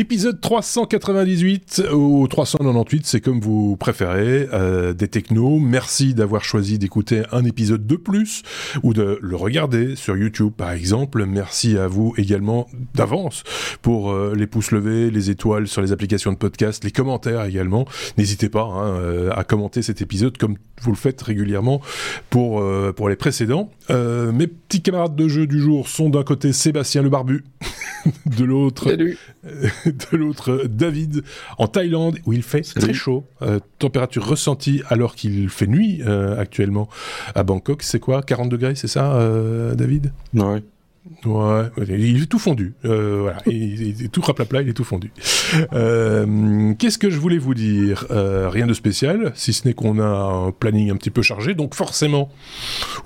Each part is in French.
Épisode 398 ou 398, c'est comme vous préférez, euh, des technos. Merci d'avoir choisi d'écouter un épisode de plus ou de le regarder sur YouTube par exemple. Merci à vous également d'avance pour euh, les pouces levés, les étoiles sur les applications de podcast, les commentaires également. N'hésitez pas hein, euh, à commenter cet épisode comme vous le faites régulièrement pour, euh, pour les précédents. Euh, mes petits camarades de jeu du jour sont d'un côté Sébastien le Barbu, de l'autre Salut. de l'autre David en Thaïlande où il fait très chaud. Euh, température ressentie alors qu'il fait nuit euh, actuellement à Bangkok. C'est quoi 40 degrés, c'est ça, euh, David? Ouais. Ouais, il est tout fondu. Euh, voilà, il, il est tout raplapla, il est tout fondu. Euh, Qu'est-ce que je voulais vous dire? Euh, Rien de spécial, si ce n'est qu'on a un planning un petit peu chargé. Donc forcément,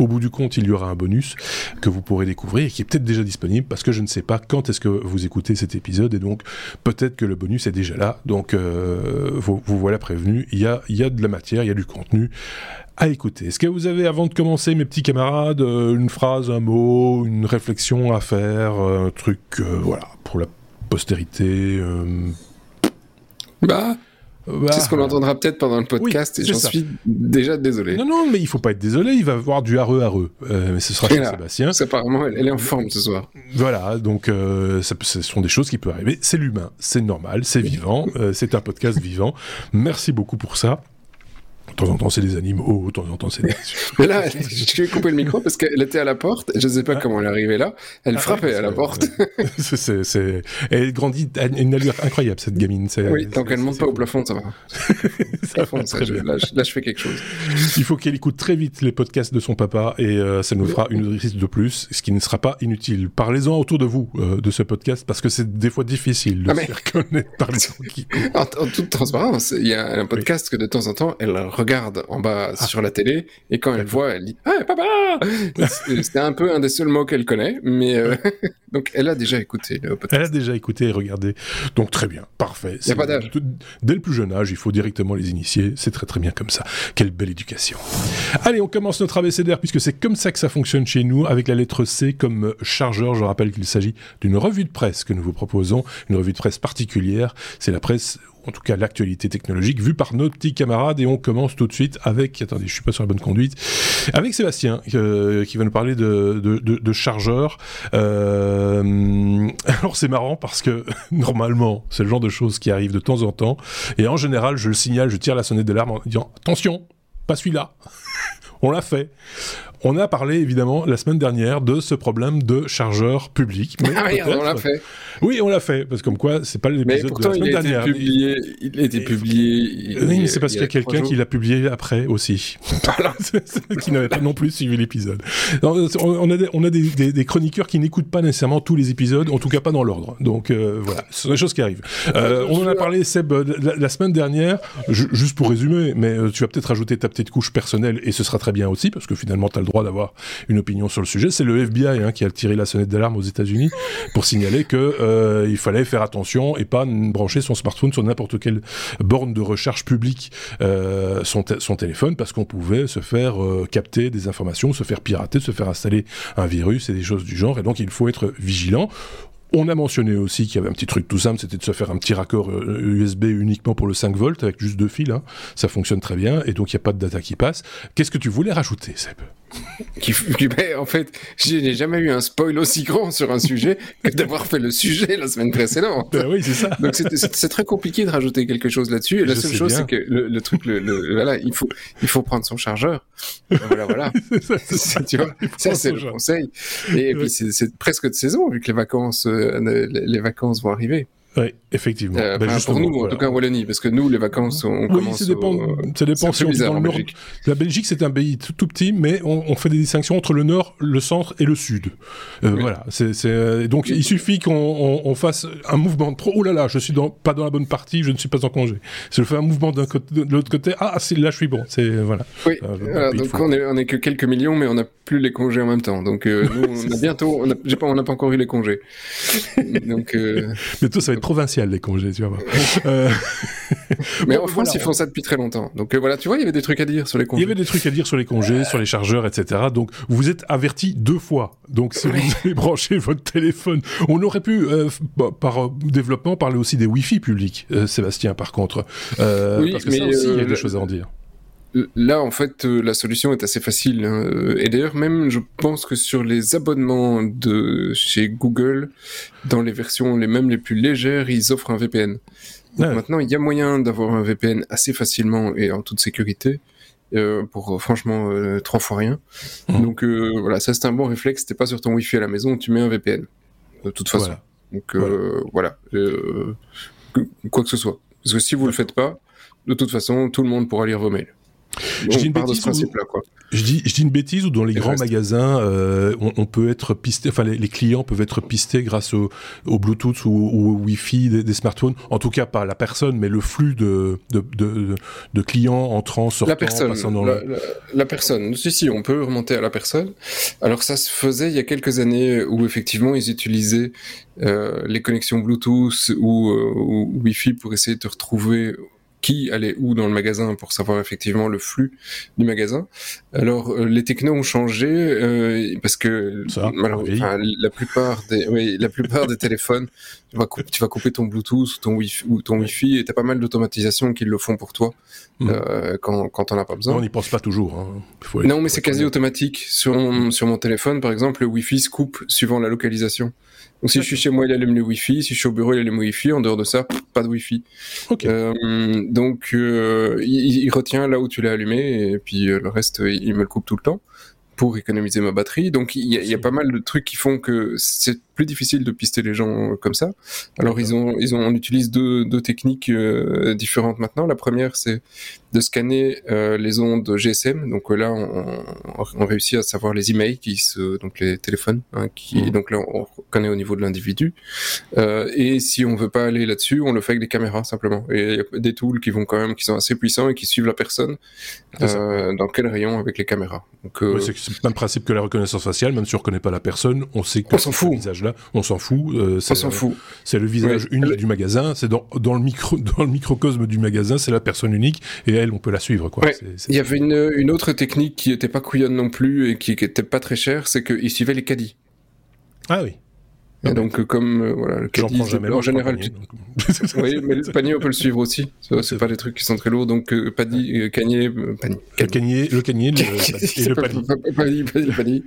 au bout du compte, il y aura un bonus que vous pourrez découvrir et qui est peut-être déjà disponible parce que je ne sais pas quand est-ce que vous écoutez cet épisode et donc peut-être que le bonus est déjà là. Donc euh, vous, vous voilà prévenu. Il y a, il y a de la matière, il y a du contenu à écouter. Est-ce que vous avez, avant de commencer, mes petits camarades, euh, une phrase, un mot, une réflexion à faire, euh, un truc, euh, voilà, pour la postérité euh, Bah, bah, c'est ce qu'on entendra peut-être pendant le podcast Oui, et j'en suis déjà désolé. Non, non, mais il faut pas être désolé, il va y avoir du hareux. Euh, mais ce sera chez. Sébastien. Parce qu'apparemment, elle, elle est en forme ce soir. Voilà, donc euh, ça- ce sont des choses qui peuvent arriver. C'est l'humain, c'est normal, c'est vivant, euh, c'est un podcast vivant. Merci beaucoup pour ça. De temps en temps, c'est des animaux, de temps en temps, c'est des... Mais là, je vais couper le micro parce qu'elle était à la porte. Je sais pas comment elle est arrivée là. Elle Ah, frappait ouais, à la porte. c'est- c'est- Elle grandit à une allure incroyable, cette gamine. c'est- Oui, tant qu'elle monte c'est- pas au plafond, ça va. ça va Plafond, ça, très je- bien. là, je- là, je fais quelque chose. Il faut qu'elle écoute très vite les podcasts de son papa et euh, ça nous fera une auditrice de plus, ce qui ne sera pas inutile. Parlez-en autour de vous euh, de ce podcast parce que c'est des fois difficile de Ah, se mais- faire connaître par les gens qui En, en toute transparence, il y a un podcast que de temps en temps, elle regarde en bas Ah. sur la télé et quand elle voit, elle dit « Ah, papa !» C'est- un peu un des seuls mots qu'elle connaît, mais euh, donc elle a déjà écouté le podcast. Elle a déjà écouté et regardé. Donc très bien, parfait. Y a pas d'âge. Tout- Dès le plus jeune âge, il faut directement les initier. C'est très très bien comme ça. Quelle belle éducation. Allez, on commence notre abécédaire puisque c'est comme ça que ça fonctionne chez nous avec la lettre C comme chargeur. Je rappelle qu'il s'agit d'une revue de presse que nous vous proposons, une revue de presse particulière. C'est la presse en tout cas l'actualité technologique vue par nos petits camarades. Et on commence tout de suite avec attendez je suis pas sur la bonne conduite avec Sébastien euh, qui va nous parler de, de, de, de chargeurs euh, alors c'est marrant parce que normalement c'est le genre de choses qui arrivent de temps en temps. Et en général je le signale je tire la sonnette d'alarme en disant attention pas celui-là. On l'a fait on a parlé évidemment la semaine dernière de ce problème de chargeur public mais Ah merde, on l'a fait. oui on l'a fait parce que comme quoi c'est pas l'épisode de la il semaine a été dernière publié. Il a été publié. oui, mais c'est parce il qu'il y a quelqu'un qui l'a publié après aussi. qui n'avait pas non plus suivi l'épisode. On a, des, on a des, des- des chroniqueurs qui n'écoutent pas nécessairement tous les épisodes, en tout cas pas dans l'ordre. Donc euh, voilà, ce sont des choses qui arrivent. Euh, on en a parlé, Seb, la, la semaine dernière, ju- juste pour résumer, mais euh, tu vas peut-être rajouter ta petite couche personnelle, et ce sera très bien aussi, parce que finalement tu as le droit d'avoir une opinion sur le sujet. C'est le FBI hein, qui a tiré la sonnette d'alarme aux États-Unis pour signaler que euh, il fallait faire attention et pas brancher son smartphone sur n'importe quelle borne de recherche publique euh, son, té- son téléphone parce qu'on pouvait se faire euh, capter des informations, se faire pirater, se faire installer un virus et des choses du genre. Et donc il faut être vigilant. On a mentionné aussi qu'il y avait un petit truc tout simple, c'était de se faire un petit raccord USB uniquement pour le 5 volts avec juste deux fils. hein. Ça fonctionne très bien et donc il n'y a pas de data qui passe. Qu'est-ce que tu voulais rajouter, Seb? Qui, ben, en fait, je n'ai jamais eu un spoil aussi grand sur un sujet que d'avoir fait le sujet la semaine précédente. Ben Oui, c'est ça. Donc c'est- très compliqué de rajouter quelque chose là-dessus. Et la Je seule chose, c'est que le, le truc, le, le- voilà, il faut, il faut prendre son chargeur. Voilà, voilà. C'est- tu vois, ça c'est le conseil. Et, et Ouais. puis c'est- presque de saison vu que les vacances, euh, les vacances vont arriver. Oui, effectivement. Euh, Ben, pour nous, en tout cas en Wallonie, parce que nous, les vacances, on Oui, commence. ça dépend, au- ça dépend si on bizarre dans le nord. Belgique. La Belgique, c'est un pays tout, tout petit, mais on, on fait des distinctions entre le nord, le centre et le sud. Euh, Oui. Voilà. C'est, euh, donc, il suffit qu'on on, on fasse un mouvement de trop. Oh là là, je suis dans, pas dans la bonne partie, je ne suis pas en congé. Si je fais un mouvement d'un de l'autre côté, ah, c'est, là, je suis bon. C'est, voilà. Oui, Euh, voilà, il donc on est, on est que quelques millions, mais on n'a plus les congés en même temps. Donc nous, on a bientôt, on n'a pas, pas encore eu les congés. donc Mais toi, ça va être provincial les congés, tu vois. Mais en France, ils font ça depuis très longtemps. Donc voilà, tu vois, il y avait des trucs à dire sur les congés. Il y avait des trucs à dire sur les congés, sur les chargeurs, etc. Donc vous êtes averti deux fois. Donc si vous avez branché votre téléphone, on aurait pu bah, par développement parler aussi des Wi-Fi publics, Sébastien. Par contre, oui, parce que ça aussi, il y a des choses à en dire. Là, en fait, euh, la solution est assez facile. Hein. Et d'ailleurs, même, je pense que sur les abonnements de chez Google, dans les versions les mêmes les plus légères, ils offrent un VPN. Maintenant, il y a moyen d'avoir un VPN assez facilement et en toute sécurité. Euh, pour franchement euh, trois fois rien. Mmh. Donc voilà, ça c'est un bon réflexe. T'es pas sur ton Wi-Fi à la maison, tu mets un VPN. De toute façon. Donc voilà, quoi que ce soit. Parce que si vous le faites pas, de toute façon, tout le monde pourra lire vos mails. Je dis, une bêtise je, dis, je dis une bêtise ou dans les grands magasins, euh, on, peut être pisté, enfin les, clients peuvent être pistés grâce au, au Bluetooth ou, au Wi-Fi des, smartphones. En tout cas, pas la personne, mais le flux de, de, de, de clients entrant, sortant, la personne, passant dans la, la, personne. Si, si, on peut remonter à la personne. Alors ça se faisait il y a quelques années où effectivement ils utilisaient euh, les connexions Bluetooth ou, euh, ou Wi-Fi pour essayer de retrouver qui allait où dans le magasin pour savoir effectivement le flux du magasin. Alors euh, les technos ont changé euh, parce que la plupart des oui, la plupart des téléphones tu vas, couper, tu vas couper ton Bluetooth ou ton Wi-Fi, ou ton Wi-Fi et t'as pas mal d'automatisation qui le font pour toi hmm. euh, quand quand t'en as pas besoin. on n'y pense pas toujours. Hein. non mais c'est quasi automatique sur mon, sur mon téléphone par exemple le Wi-Fi se coupe suivant la localisation. Donc si je suis chez moi, il allume le Wi-Fi. Si je suis au bureau, il allume le Wi-Fi. En dehors de ça, pas de Wi-Fi. Euh, donc euh, il, retient là où tu l'as allumé et puis euh, le reste, il me le coupe tout le temps pour économiser ma batterie. Donc il y, a pas mal de trucs qui font que c'est plus difficile de pister les gens comme ça. Alors ils ont, ils ont, on utilise deux, deux techniques euh, différentes maintenant. La première, c'est de scanner euh, les ondes GSM. Donc là, on, on, réussit à savoir les emails qui se, donc les téléphones, hein, qui, mmh. donc là, on connaît au niveau de l'individu. Euh, et si on veut pas aller là-dessus, on le fait avec des caméras simplement. Et il y a des tools qui vont quand même, qui sont assez puissants et qui suivent la personne euh, dans quel rayon avec les caméras. Donc euh, c'est le même principe que la reconnaissance faciale. Même si on reconnaît pas la personne, on sait que on s'en fout. visage on s'en fout. Euh, on s'en fout. C'est le visage unique du magasin. C'est dans, dans le micro dans le microcosme du magasin, c'est la personne unique et elle, on peut la suivre quoi. Il y avait une, une autre technique qui était pas couillonne non plus et qui, était pas très chère, c'est qu'ils suivaient les caddies. Ah oui. Et donc, euh, comme euh, voilà, le caddie, jamais en général, oui, mais le panier on peut le suivre aussi. C'est pas des trucs qui sont très lourds, donc euh, panier, euh, canier, panier, Le canier, le canier, le, et le panier. panier,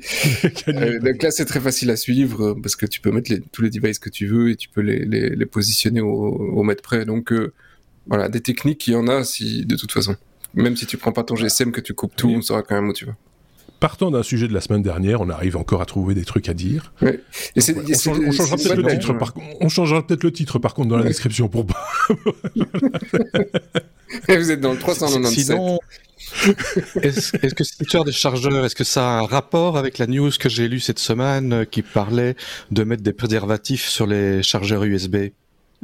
panier, donc là, c'est très facile à suivre parce que tu peux mettre les, tous les devices que tu veux et tu peux les, les, les positionner au, au, mètre près. Donc voilà, des techniques, il y en a si de toute façon. Même si tu prends pas ton GSM, que tu coupes tout, on saura quand même où tu vas partant d'un sujet de la semaine dernière, on arrive encore à trouver des trucs à dire. on, changera peut-être le titre. Par, on changera peut-être le titre par contre dans la description pour pas. Vous êtes dans le 397. Sinon, est-ce que cette histoire des chargeurs, est-ce que ça a un rapport avec la news que j'ai lue cette semaine euh, qui parlait de mettre des préservatifs sur les chargeurs USB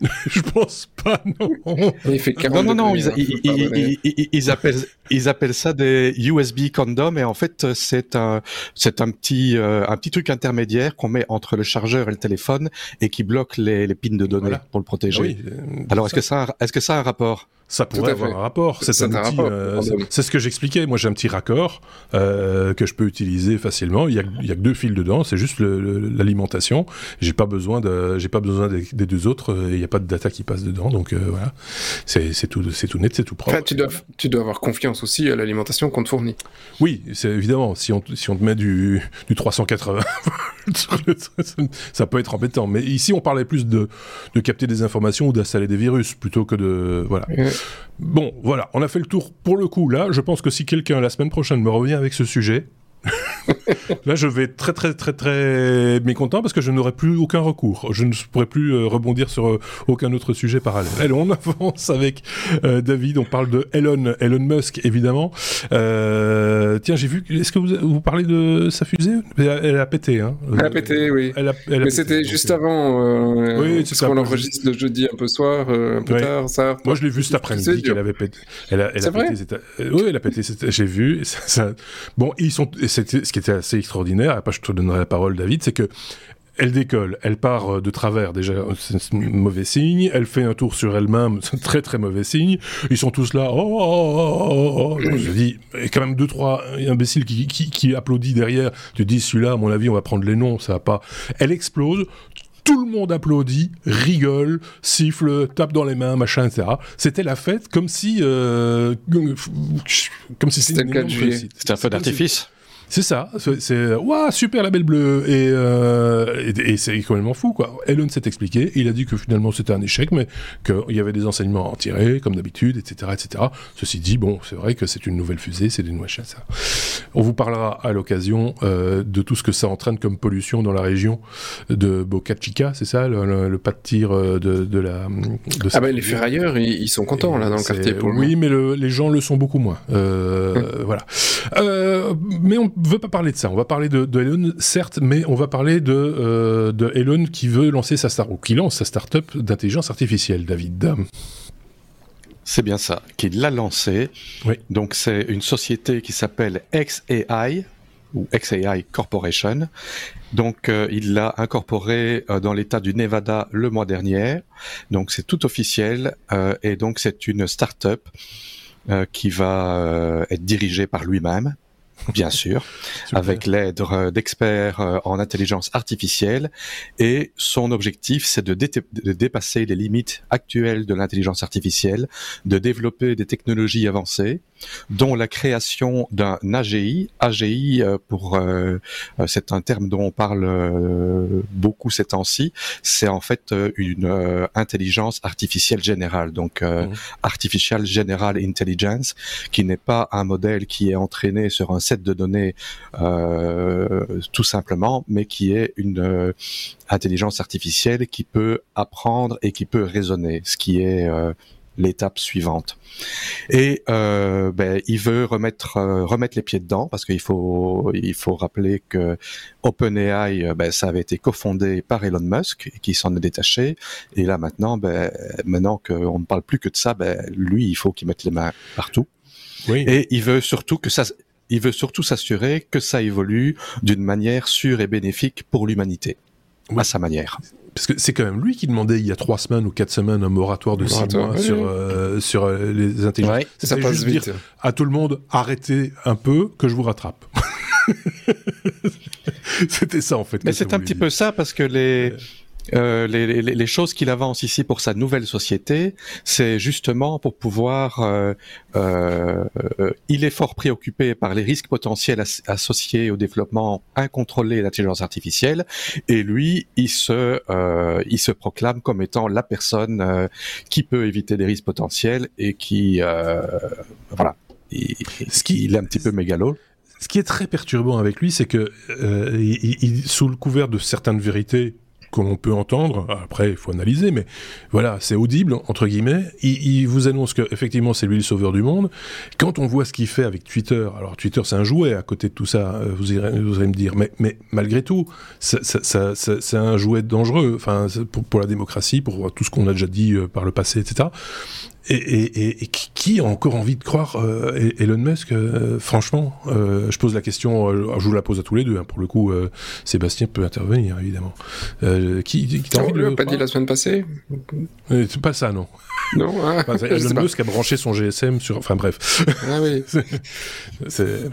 je pense pas, non. non, non, non, ils, appellent, ils appellent ça des USB condoms et en fait, c'est un, c'est un petit, euh, un petit truc intermédiaire qu'on met entre le chargeur et le téléphone et qui bloque les, les pins de données pour le protéger. Ah euh, Alors, est-ce que ça, est-ce que ça a un rapport? Ça pourrait avoir un rapport. C'est euh, c'est ce que j'expliquais. Moi, j'ai un petit raccord euh, que je peux utiliser facilement. Il y a, il y a que deux fils dedans. C'est juste l'alimentation. J'ai pas besoin de, j'ai pas besoin des, deux autres. Il n'y a pas de data qui passe dedans. Donc euh, voilà, c'est tout, c'est tout net, c'est tout propre. tu dois, tu dois avoir confiance aussi à l'alimentation qu'on te fournit. Oui, c'est évidemment. Si on, si on te met du, du 380, ça peut être embêtant. Mais ici, on parlait plus de, de capter des informations ou d'installer des virus plutôt que de, voilà. Bon, voilà, on a fait le tour pour le coup. Là, je pense que si quelqu'un la semaine prochaine me revient avec ce sujet, Là, je vais être très, très, très, très mécontent parce que je n'aurai plus aucun recours. Je ne pourrai plus euh, rebondir sur euh, aucun autre sujet parallèle. Allez, on avance avec euh, David. On parle de Elon, Elon Musk, évidemment. tiens, j'ai vu. Est-ce que vous, vous parlez de sa fusée? Elle a, pété, hein Elle a pété, oui. Elle a, Mais c'était juste avant. oui, c'est qu'on enregistre le jeudi un peu soir, un peu tard, ça. Moi, je l'ai vu cet après-midi qu'elle avait pété. Elle a, elle a vrai pété. Oui, elle a pété. J'ai vu. Ça, ça... Bon, ils sont ce qui était assez extraordinaire, après je te donnerai la parole David, c'est que elle décolle, elle part euh, de travers, déjà, c'est un mauvais signe. Elle fait un tour sur elle-même, c'est un très très mauvais signe. Ils sont tous là, oh, oh, oh, oh. oh. Je dis, il y a quand même deux, trois imbéciles qui, qui, qui applaudissent derrière. Tu dis, celui-là, à mon avis, on va prendre les noms, ça va pas. Elle explose, tout le monde applaudit, rigole, siffle, tape dans les mains, machin, etc. C'était la fête comme si, euh, comme si c'était C'était un feu d'artifice. C'est ça, c'est waouh super la belle bleue et, euh, et, c'est complètement fou quoi. Elon s'est expliqué, il a dit que finalement c'était un échec, mais qu'il y avait des enseignements à en tirer comme d'habitude, etc., etc. Ceci dit, bon, c'est vrai que c'est une nouvelle fusée, c'est des noix ça. On vous parlera à l'occasion euh, de tout ce que ça entraîne comme pollution dans la région de Boca Chica, c'est ça, le, pas de tir euh, de, de la. De ah ben les ferrailleurs, ils, sont contents là dans le quartier. Pour oui, mais le, les gens le sont beaucoup moins. Euh, hum. Voilà. mais on veut pas parler de ça. On va parler de, Elon, certes, mais on va parler de, euh, de Elon qui veut lancer sa start ou qui lance sa start-up d'intelligence artificielle, David. C'est bien ça, qu'il l'a lancé. Oui. Donc c'est une société qui s'appelle XAI ou XAI Corporation. Donc euh, il l'a incorporé euh, dans l'État du Nevada le mois dernier. Donc c'est tout officiel et donc c'est une start-up qui va être dirigée par lui-même bien sûr, avec l'aide euh, d'experts euh, en intelligence artificielle. Et son objectif, c'est de, de, dépasser les limites actuelles de l'intelligence artificielle, de développer des technologies avancées dont la création d'un AGI. AGI, euh, pour euh, euh, c'est un terme dont on parle beaucoup ces temps-ci. C'est en fait une intelligence artificielle générale, donc mmh. artificial general intelligence, qui n'est pas un modèle qui est entraîné sur un set de données tout simplement, mais qui est une intelligence artificielle qui peut apprendre et qui peut raisonner, ce qui est l'étape suivante. Et euh, ben, il veut remettre euh, remettre les pieds dedans parce qu'il faut il faut rappeler que OpenAI euh, ben, ça avait été cofondé par Elon Musk qui s'en est détaché et là maintenant ben, maintenant qu'on ne parle plus que de ça ben, lui il faut qu'il mette les mains partout. Oui. Et il veut surtout que ça il veut surtout s'assurer que ça évolue d'une manière sûre et bénéfique pour l'humanité à sa manière parce que c'est quand même lui qui demandait il y a trois semaines ou quatre semaines un moratoire de six mois sur, euh, sur euh, les intelligences. ça passe juste vite. Dire à tout le monde, arrêtez un peu, que je vous rattrape. C'était ça en fait. Mais c'est un petit peu ça parce que les euh, les, les, les, choses qu'il avance ici pour sa nouvelle société, c'est justement pour pouvoir. Euh, euh, il est fort préoccupé par les risques potentiels associés au développement incontrôlé de l'intelligence artificielle, et lui, il se, euh, il se proclame comme étant la personne euh, qui peut éviter les risques potentiels et qui, voilà, il, ce qui, il est un petit peu mégalo. Ce qui est très perturbant avec lui, c'est que il, il, sous le couvert de certaines vérités comme on peut entendre. Après, il faut analyser, mais voilà, c'est audible entre guillemets. Il, vous annonce que effectivement c'est lui le sauveur du monde. Quand on voit ce qu'il fait avec Twitter, alors Twitter c'est un jouet à côté de tout ça. Euh, vous irez, irez me dire, mais, malgré tout, c'est un jouet dangereux. Pour, la démocratie, pour tout ce qu'on a déjà dit euh, par le passé, etc. Et, et, et, qui a encore envie de croire euh, Elon Musk euh, Franchement, euh, je pose la question, euh, je vous la pose à tous les deux. Hein, pour le coup, euh, Sébastien peut intervenir évidemment. qui, qui t'a envie de le pas dit la semaine passée C'est pas ça, non. Non. Hein, Elon Musk a branché son GSM sur. Enfin bref. Ah oui. c'est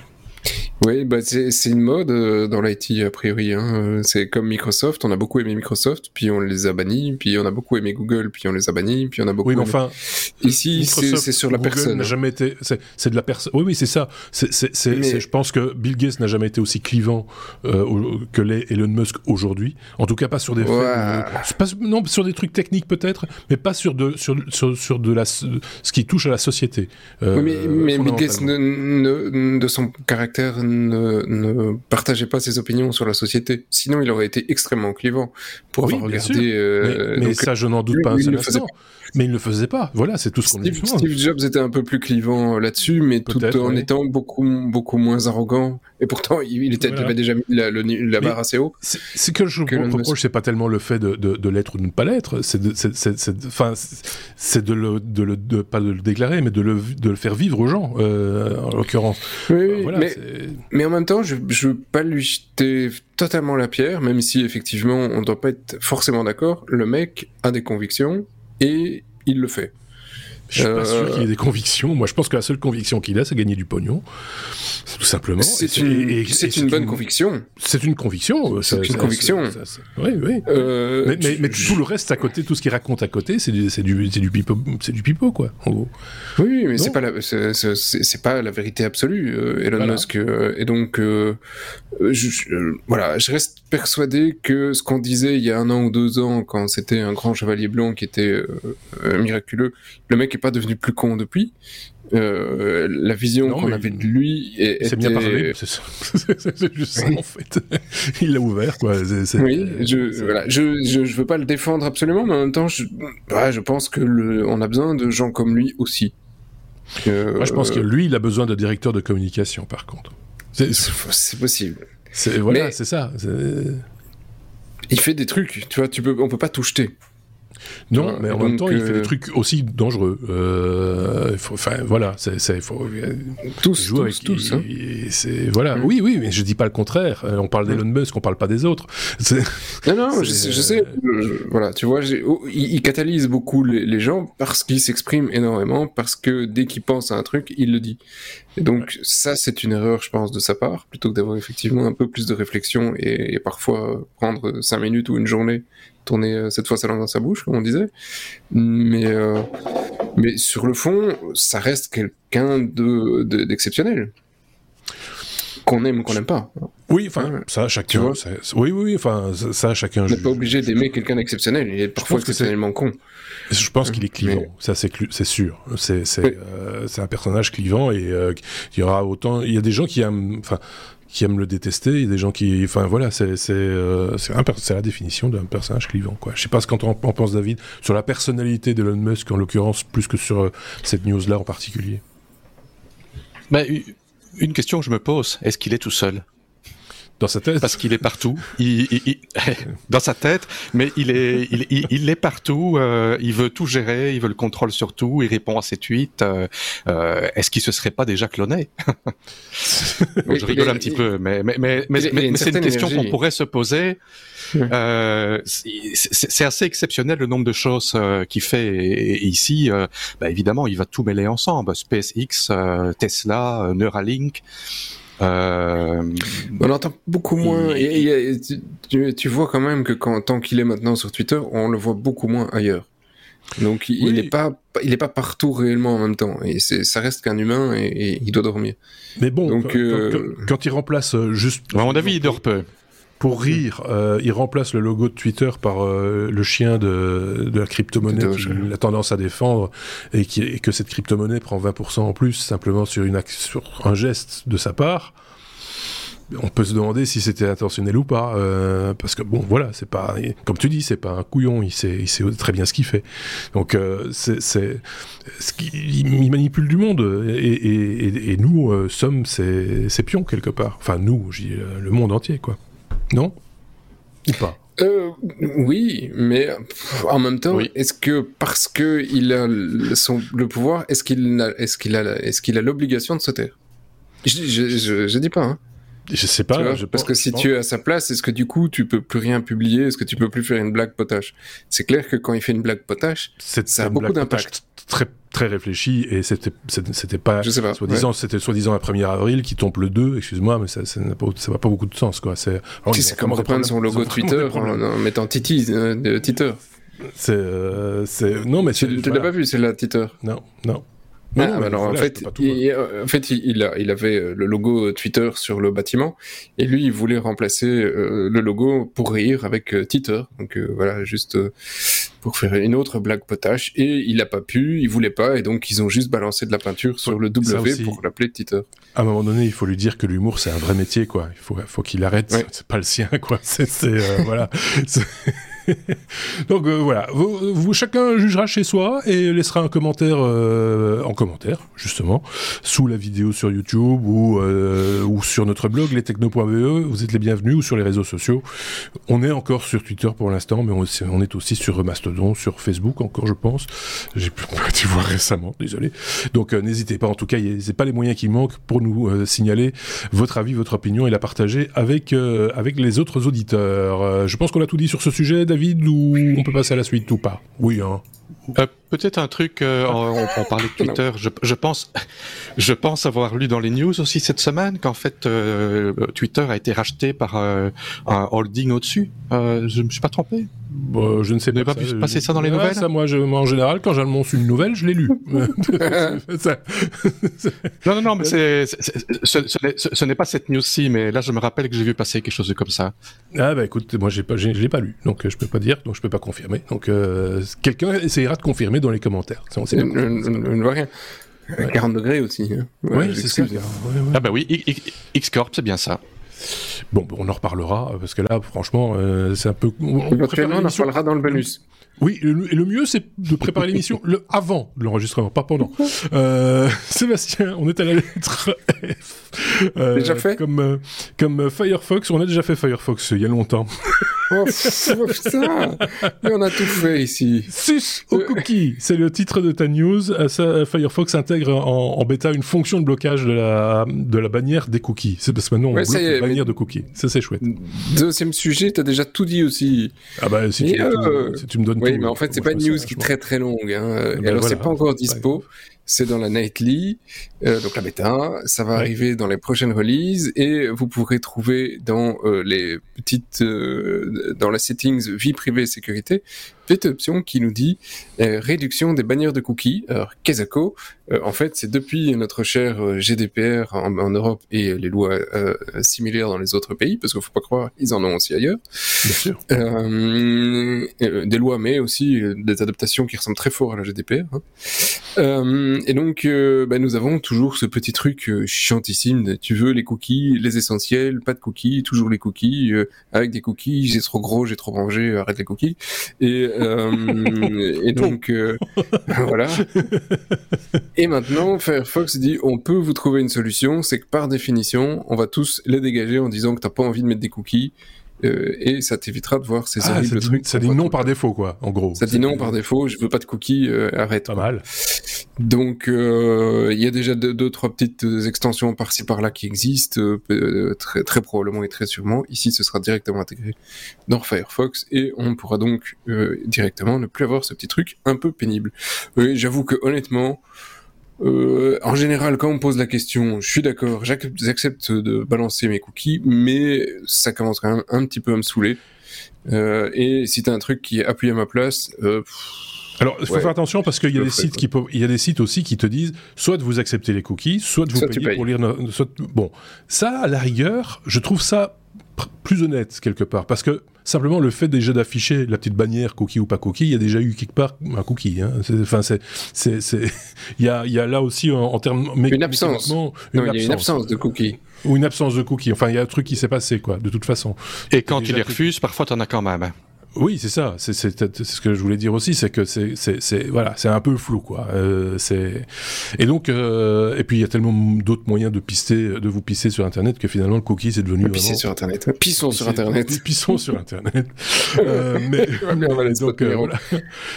oui, bah c'est une mode euh, dans l'IT a priori. Hein. C'est comme Microsoft, on a beaucoup aimé Microsoft, puis on les a bannis, puis on a beaucoup aimé Google, puis on les a bannis, puis on a beaucoup. Oui, mais enfin, ici c'est sur la Google personne. n'a jamais été. C'est de la personne. Oui, oui, c'est ça. C'est, mais... Je pense que Bill Gates n'a jamais été aussi clivant euh, que l'est Elon Musk aujourd'hui. En tout cas, pas sur des. Pas, non, sur des trucs techniques peut-être, mais pas sur de sur, sur, sur de la ce qui touche à la société. Euh, oui, mais, mais Bill Gates ne, ne, de son caractère ne, ne, partageait pas ses opinions sur la société. Sinon, il aurait été extrêmement clivant pour avoir regardé. Euh, mais, ça, je n'en doute pas un seul instant. Mais il ne le faisait pas. Voilà, c'est tout ce qu'on dit. Steve Jobs était un peu plus clivant là-dessus, mais tout en étant beaucoup, beaucoup moins arrogant Et pourtant, il, était, avait déjà mis la, la barre assez haut. C'est que je vous reproche, c'est pas tellement le fait de, de, de l'être ou de ne pas l'être, c'est de, enfin, c'est de le, de le, de, pas de le déclarer, mais de le, de le faire vivre aux gens, euh, en l'occurrence. Oui, voilà, mais, mais, en même temps, je, je veux pas lui jeter totalement la pierre, même si effectivement, on doit pas être forcément d'accord. Le mec a des convictions et il le fait. Je suis pas sûr qu'il ait des convictions. Moi, je pense que la seule conviction qu'il a, c'est gagner du pognon. Tout simplement. C'est une, une, bonne conviction. C'est une conviction. C'est une conviction. oui, oui. Euh, mais, mais, tout le reste à côté, tout ce qu'il raconte à côté, c'est du, c'est du, du pipeau, c'est du pipeau, quoi, en gros. Oui, mais c'est pas la, c'est, pas la vérité absolue, euh, Elon Musk. Euh, et donc, je, voilà, je reste persuadé que ce qu'on disait il y a un an ou deux ans, quand c'était un grand chevalier blanc qui était miraculeux, le mec est pas devenu plus con depuis. Euh, la vision qu'on avait de lui est, c'est bien parlé, c'est juste ça en fait. Il l'a ouvert quoi. oui, je, voilà, je, je, je, veux pas le défendre absolument, mais en même temps, je, je pense que le, on a besoin de gens comme lui aussi. Moi, je pense que lui, il a besoin de directeur de communication, par contre. C'est possible. Voilà, c'est ça. Il fait des trucs, tu vois, tu peux, on peut pas tout jeter. Non, mais en même temps, il fait des euh, trucs aussi dangereux. Euh, enfin, voilà, c'est, il faut euh, tous, jouer avec, tous. Hein. C'est voilà, mm. oui, oui, mais je dis pas le contraire. On parle d'Elon mm. Musk, on parle pas des autres. Non, non, je, sais. voilà, tu vois, oh, il, catalyse beaucoup les, gens parce qu'il s'exprime énormément, parce que dès qu'il pense à un truc, il le dit. Et donc ça, c'est une erreur, je pense, de sa part, plutôt que d'avoir effectivement un peu plus de réflexion et, et parfois prendre cinq minutes ou une journée tourner euh, cette fois sa langue dans sa bouche, comme on disait. Mais, euh, mais sur le fond, ça reste quelqu'un de, d'exceptionnel. qu'on aime ou qu'on n'aime pas. Oui, enfin, ça, chacun. oui, oui, enfin, ça, chacun. On n'est pas obligé d'aimer quelqu'un d'exceptionnel. Il est parfois exceptionnellement con. Je pense qu'il est clivant. Ça, c'est c'est sûr. C'est euh, c'est un personnage clivant et il y aura autant. Il y a des gens qui aiment. Enfin, qui aiment le détester, il y a des gens qui, enfin voilà, c'est euh, la définition d'un personnage clivant quoi. Je sais pas ce qu'en pense David sur la personnalité d'Elon Musk en l'occurrence plus que sur euh, cette news là en particulier. Bah, une question que je me pose, est-ce qu'il est tout seul? Dans sa tête Parce qu'il est partout. Il, dans sa tête, mais il est, il, il, est partout. Euh, il veut tout gérer, il veut le contrôle sur tout. Il répond à ses tweets. Euh, euh, Est-ce qu'il se serait pas déjà cloné? Je rigole un petit peu, mais, mais, mais, mais, c'est une question qu'on pourrait se poser. Euh, c'est assez exceptionnel le nombre de choses euh, qu'il fait et, ici, euh, bah, évidemment, il va tout mêler ensemble. SpaceX, euh, Tesla, Neuralink. Euh, on entend beaucoup moins. Et, tu, vois quand même que quand, tant qu'il est maintenant sur Twitter, on le voit beaucoup moins ailleurs. Donc il n'est pas, il est pas partout réellement en même temps. Et ça reste qu'un humain et, il doit dormir. Mais bon, Donc, quand, euh, quand, il remplace euh, juste. À mon avis, il dort peu. Pour rire, il remplace le logo de Twitter par le chien de, de la crypto-monnaie qu'il a tendance à défendre et, qui, et que cette crypto-monnaie prend 20% en plus simplement sur, une, sur un geste de sa part on peut se demander si c'était intentionnel ou pas, euh, parce que bon, voilà, c'est pas, comme tu dis, c'est pas un couillon, il sait, il sait très bien ce qu'il fait. Donc, euh, c'est, c'est, il manipule du monde, et, et, nous euh, sommes ses, pions quelque part. Enfin, nous, le monde entier, quoi. Non? Ou pas? Oui, mais en même temps, est-ce que parce que il a le, son, le pouvoir, est-ce qu'il a, est-ce qu'il a, est-ce qu'il a l'obligation de se taire je, je, je, dis pas. Hein. Je sais pas. je parce que si tu es à sa place, est-ce que du coup tu peux plus rien publier? Est-ce que tu peux plus faire une blague potache? C'est clair que quand il fait une blague potache, ça a beaucoup d'impact. Très très réfléchi et c'était c'était pas. Pas. Soi-disant c'était soi-disant la 1er avril qui tombe le 2. Excuse-moi, mais ça ça n'a pas ça pas beaucoup de sens quoi. C'est. C'est comme reprendre son logo Twitter en, mettant Titi euh, de Twitter. C'est euh, c'est non mais tu l'as pas vu c'est la Twitter. Non non. Ah, alors en fait, il, en fait, il, a, il avait euh, le logo Twitter sur le bâtiment et lui, il voulait remplacer euh, le logo pour rire avec euh, Twitter. Donc voilà, juste pour faire une autre blague potache et il a pas pu, il voulait pas et donc ils ont juste balancé de la peinture sur le W pour l'appeler Twitter. À un moment donné, il faut lui dire que l'humour c'est un vrai métier quoi. Il faut, faut qu'il arrête. C'est pas le sien quoi. C'est voilà. Donc voilà, vous, chacun jugera chez soi et laissera un commentaire en commentaire justement sous la vidéo sur YouTube ou ou sur notre blog lestechno.be. Vous êtes les bienvenus ou sur les réseaux sociaux. On est encore sur Twitter pour l'instant, mais on, est aussi sur Mastodon, sur Facebook encore, je pense. J'ai pu voir récemment, désolé. Donc n'hésitez pas. En tout cas, c'est pas les moyens qui manquent pour nous signaler votre avis, votre opinion et la partager avec avec les autres auditeurs. je pense qu'on a tout dit sur ce sujet, David, ou on peut passer à la suite ou pas? Oui, hein. Euh, peut-être un truc, euh, on, on, parlait de Twitter, je, je, pense, je pense avoir lu dans les news aussi cette semaine qu'en fait euh, Twitter a été racheté par un holding au-dessus. je me suis pas trompé? Bon, je ne sais pas. pu passer ça dans les nouvelles? ça, moi, je, moi, en général, quand j'annonce une nouvelle, je l'ai lue. non, non, non, mais ce, n'est pas cette news-ci, mais là, je me rappelle que j'ai vu passer quelque chose comme ça. Ah bah écoute, moi, pas, je l'ai pas lu, donc je peux pas dire, donc je peux pas confirmer. Donc quelqu'un essayera de confirmer dans les commentaires. On sait ne vois rien. 40 degrés aussi. Hein. oui, c'est ça. Ah bah oui, X-Corp, c'est bien ça. Bon, on en reparlera, parce que là, franchement, euh, c'est un peu... On, on, on en parlera dans le bonus. Oui, et le, mieux, c'est de préparer l'émission le avant l'enregistrement, pas pendant. Euh, Sébastien, on est à la lettre F. Euh, déjà fait Comme, euh, comme Firefox, on a déjà fait Firefox il y a longtemps. oh, putain Mais on a tout fait ici. Sus au cookie C'est le titre de ta news. Ça, Firefox intègre en, bêta une fonction de blocage de la, de la bannière des cookies. C'est parce que maintenant on bloque la bannière de cookies. Ça, c'est chouette. Deuxième sujet, t'as déjà tout dit aussi. Ah bah, si, tu, si tu me donnes oui, mais en fait, c'est pas une news qui est très très longue. Hein. Ben alors, c'est pas encore dispo. C'est dans la Nightly, euh, donc la bêta. Ça va arriver dans les prochaines releases et vous pourrez trouver dans euh, les petites, euh, dans la settings vie privée sécurité, cette option qui nous dit euh, réduction des bannières de cookies. Alors, Kesako, en fait, c'est depuis notre cher euh, GDPR en, Europe et les lois similaires dans les autres pays, parce qu'il faut pas croire, ils en ont aussi ailleurs. Bien sûr. des lois, mais aussi des adaptations qui ressemblent très fort à la GDPR. Hein. et donc, bah, nous avons toujours ce petit truc chiantissime. Tu veux les cookies, les essentiels, pas de cookies, toujours les cookies, avec des cookies, j'ai trop gros, j'ai trop mangé, arrête les cookies. Et euh, et donc, euh, voilà. Et maintenant, Firefox dit, on peut vous trouver une solution, c'est que par définition, on va tous les dégager en disant que t'as pas envie de mettre des cookies. Euh, et ça t'évitera de voir ces ah, horribles trucs. Ça dit non par défaut, quoi, en gros. Ça dit non par défaut, je veux pas de cookies, euh, arrête. Pas mal. Donc, euh, il y a déjà deux, deux trois petites extensions par-ci par-là qui existent, très, très probablement et très sûrement. Ici, ce sera directement intégré dans Firefox et on pourra donc directement ne plus avoir ce petit truc un peu pénible. J'avoue que honnêtement, euh, en général, quand on me pose la question, je suis d'accord, j'accepte de balancer mes cookies, mais ça commence quand même un petit peu à me saouler. Euh, et si t'as un truc qui est appuyé à ma place, euh, alors, il faut faire attention parce qu'il y a des sites qui il y a des sites aussi qui te disent soit vous accepter les cookies, soit vous payer pour lire. Soit, bon, ça, à la rigueur, je trouve ça plus honnête quelque part parce que simplement le fait déjà d'afficher la petite bannière cookie ou pas cookie, il y a déjà eu quelque part un cookie. Hein. Enfin, c'est, c'est, c'est, il y a, il y a là aussi en, termes une absence, une, non, absence. Il y a une absence de cookie ou une absence de cookie. Enfin, il y a un truc qui s'est passé quoi, de toute façon. Et quand tu les refuses, parfois tu en as quand même. Oui, c'est ça. C'est ce que je voulais dire aussi, c'est que c'est voilà, c'est un peu flou quoi. Euh, c'est et donc euh, et puis il y a tellement d'autres moyens de pister, de vous pisser sur Internet que finalement le cookie c'est devenu. Pisser sur Internet. Pissons sur Internet. Pissons sur Internet. euh, mais on va donc euh, voilà.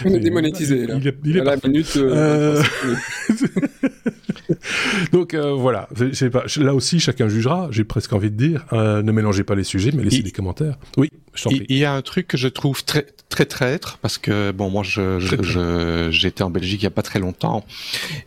On est démonétisé là. Il est, il est à la minute. Euh, donc voilà. Pas, là aussi chacun jugera. J'ai presque envie de dire. ne mélangez pas les sujets, mais laissez des commentaires. Oui. Il y a un truc que je trouve très très traître parce que bon moi je j'étais en Belgique il y a pas très longtemps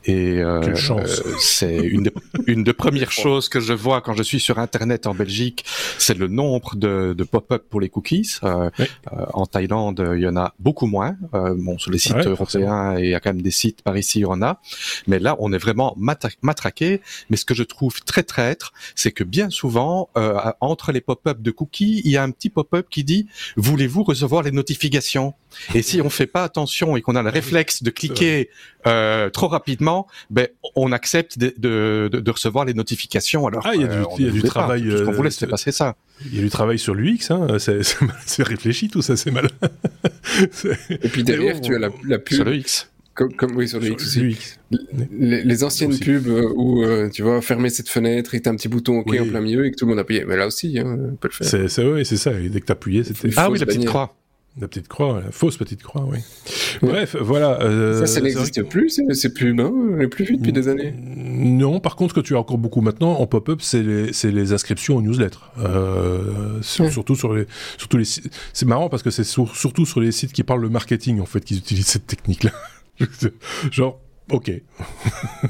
et euh, euh c'est une des, une des premières choses que je vois quand je suis sur internet en Belgique c'est le nombre de, de pop-up pour les cookies euh, euh, en Thaïlande il y en a beaucoup moins bon sur les sites européens il y a quand même des sites par ici il y en a mais là on est vraiment matraqué mais ce que je trouve très traître c'est que bien souvent entre les pop-up de cookies il y a un petit pop-up qui dit voulez-vous recevoir les notifications? Et si on fait pas attention et qu'on a le réflexe de cliquer euh, trop rapidement, ben on accepte de, de, de, recevoir les notifications. Alors ah, il y a du, euh, il y a du travail. Pas, on vous laisse passer ça. Il y a du travail sur l'UX, hein. c'est réfléchi tout ça, c'est mal. et puis derrière, tu as la, la pub. Sur le X. Comme, comme, oui, sur le X aussi. Les, les, anciennes pubs euh, où euh, tu vois fermer cette fenêtre et t'as un petit bouton OK en plein milieu et que tout le monde appuie. Mais là aussi, hein, on peut le faire. C'est ouais, c'est ça. Et dès que t'appuyais, c'était. Ah oui, la petite croix. La petite croix, la fausse petite croix, oui. Bref, voilà. Euh, ça, ça n'existe plus, c'est plus humain, n'est plus vu depuis des années. Non, par contre, ce que tu as encore beaucoup maintenant en pop-up, c'est les, les, inscriptions aux newsletters. Euh, Surtout sur les, surtout les. C'est marrant parce que c'est surtout sur les sites qui parlent le marketing en fait qu'ils utilisent cette technique-là. Genre, Ok,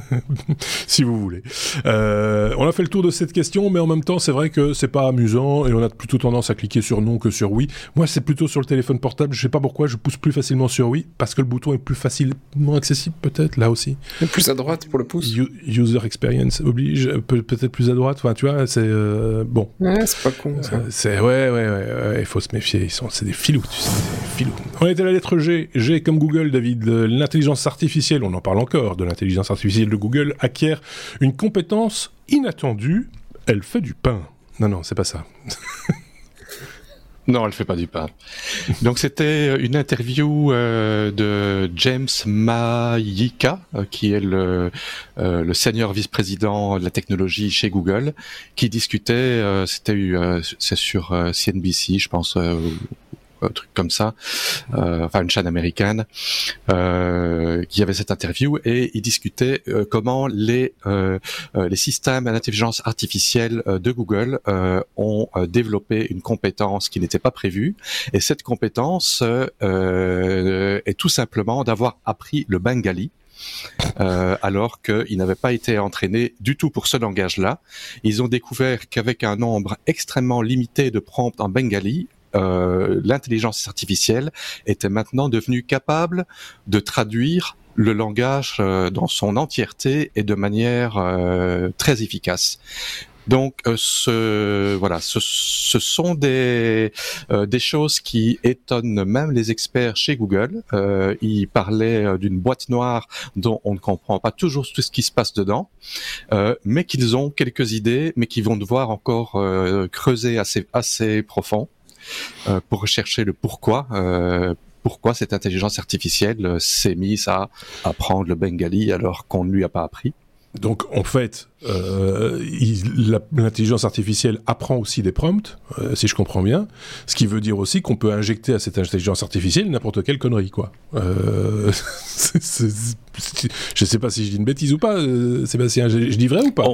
si vous voulez. Euh, on a fait le tour de cette question, mais en même temps, c'est vrai que c'est pas amusant et on a plutôt tendance à cliquer sur non que sur oui. Moi, c'est plutôt sur le téléphone portable. Je sais pas pourquoi, je pousse plus facilement sur oui parce que le bouton est plus facilement accessible, peut-être là aussi. plus à droite pour le pouce. user experience oblige, peut-être plus à droite. Enfin, tu vois, c'est euh, bon. Ouais, c'est pas con. Ça. Euh, c'est ouais, ouais, ouais, Il faut se méfier. Ils sont, c'est des filous, tu sais, des filous. On était à la lettre G. G comme Google, David. L'intelligence artificielle. On en parle de l'intelligence artificielle de Google, acquiert une compétence inattendue. Elle fait du pain. Non, non, c'est pas ça. Non, elle fait pas du pain. Donc c'était une interview euh, de James Mayika, euh, qui est le, euh, senior vice-président de la technologie chez Google, qui discutait. c'était c'est sur CNBC, je pense, un truc comme ça, euh, enfin une chaîne américaine, euh, qui avait cette interview et il discutait euh, comment les euh, les systèmes d'intelligence artificielle de Google ont développé une compétence qui n'était pas prévue et cette compétence est tout simplement d'avoir appris le bengali. Euh, alors qu'ils n'avaient pas été entraînés du tout pour ce langage-là. Ils ont découvert qu'avec un nombre extrêmement limité de prompts en bengali, euh, l'intelligence artificielle était maintenant devenue capable de traduire le langage euh, dans son entièreté et de manière euh, très efficace. Donc, ce, voilà, ce, sont des, des choses qui étonnent même les experts chez Google. Euh, ils parlaient d'une boîte noire dont on ne comprend pas toujours tout ce qui se passe dedans, mais qu'ils ont quelques idées, mais qui vont devoir encore creuser assez, assez profond. Euh, pour rechercher le pourquoi. Euh, pourquoi cette intelligence artificielle euh, s'est mise à apprendre le bengali alors qu'on ne lui a pas appris. Donc en fait, l'intelligence artificielle apprend aussi des prompts, si je comprends bien, ce qui veut dire aussi qu'on peut injecter à cette intelligence artificielle n'importe quelle connerie, quoi. Euh, je sais pas si je dis une bêtise ou pas, Sébastien, je, je dis vrai ou pas?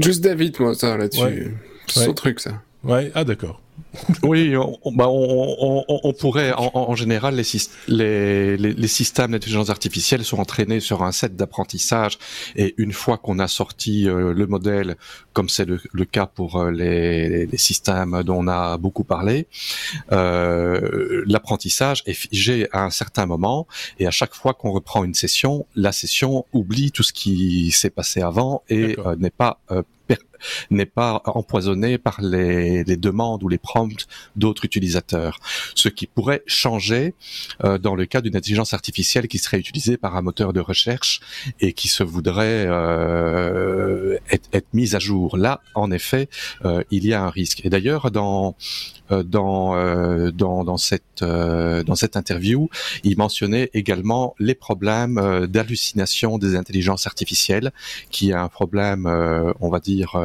Juste David, moi, ça là-dessus, c'est son truc, ça. Ouais, ah d'accord. oui, on, bah on, on, on, pourrait, en, en général, les, les, les, les systèmes d'intelligence artificielle sont entraînés sur un set d'apprentissage. Et une fois qu'on a sorti euh, le modèle, comme c'est le, le, cas pour euh, les, les, systèmes dont on a beaucoup parlé, euh, l'apprentissage est figé à un certain moment. Et à chaque fois qu'on reprend une session, la session oublie tout ce qui s'est passé avant et euh, n'est pas n'est pas empoisonné par les, demandes ou les prompts d'autres utilisateurs. Ce qui pourrait changer euh, dans le cas d'une intelligence artificielle qui serait utilisée par un moteur de recherche et qui se voudrait euh, être, mise à jour. Là, en effet, euh, il y a un risque. Et d'ailleurs, dans dans, dans, dans, cette, dans cette interview, il mentionnait également les problèmes d'hallucination des intelligences artificielles, qui est un problème, on va dire,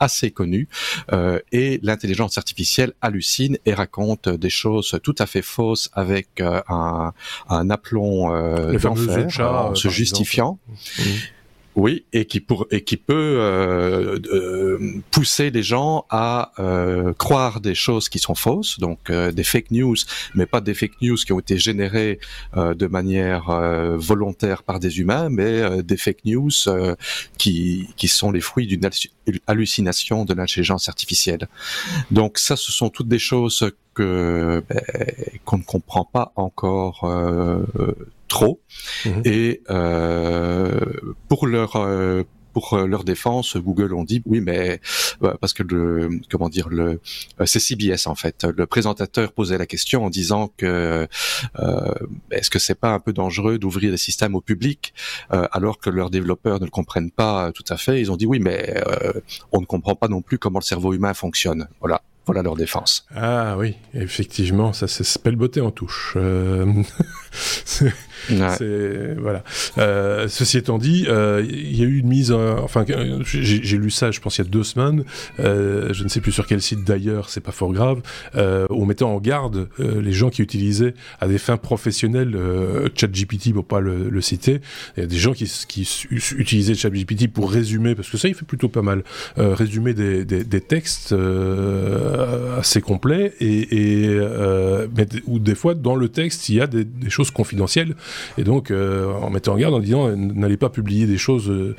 assez connu euh, et l'intelligence artificielle hallucine et raconte des choses tout à fait fausses avec un, un aplomb euh, d'enfer en se justifiant. Mmh. Oui, et qui pour et qui peut euh, euh, pousser les gens à euh, croire des choses qui sont fausses, donc euh, des fake news, mais pas des fake news qui ont été générées euh, de manière euh, volontaire par des humains, mais des fake news qui qui sont les fruits d'une hallucination de l'intelligence artificielle. Donc ça, ce sont toutes des choses que ben, qu'on ne comprend pas encore trop. Mhm. Et euh, pour leur euh, pour leur défense, Google ont dit oui, mais parce que le comment dire le c'est CBS en fait. Le présentateur posait la question en disant que est-ce que c'est pas un peu dangereux d'ouvrir des systèmes au public alors que leurs développeurs ne le comprennent pas tout à fait. Ils ont dit oui, mais on ne comprend pas non plus comment le cerveau humain fonctionne. Voilà. Voilà leur défense. Ah oui, effectivement, ça s'appelle beauté en touche. Euh... C'est voilà. Euh, ceci étant dit, euh, il y a eu une mise, enfin, j'ai lu ça, je pense il y a deux semaines. Euh, je ne sais plus sur quel site d'ailleurs, c'est pas fort grave. Euh, on mettait en garde euh, les gens qui utilisaient à des fins professionnelles euh, ChatGPT pour pas le, citer. Il y a des gens qui, qui utilisaient ChatGPT pour résumer, parce que ça il fait plutôt pas mal, résumer des, des, textes assez complets et, ou des fois dans le texte il y a des choses confidentielles et donc, euh, en mettant en garde, en disant, n'allez pas publier des choses, euh,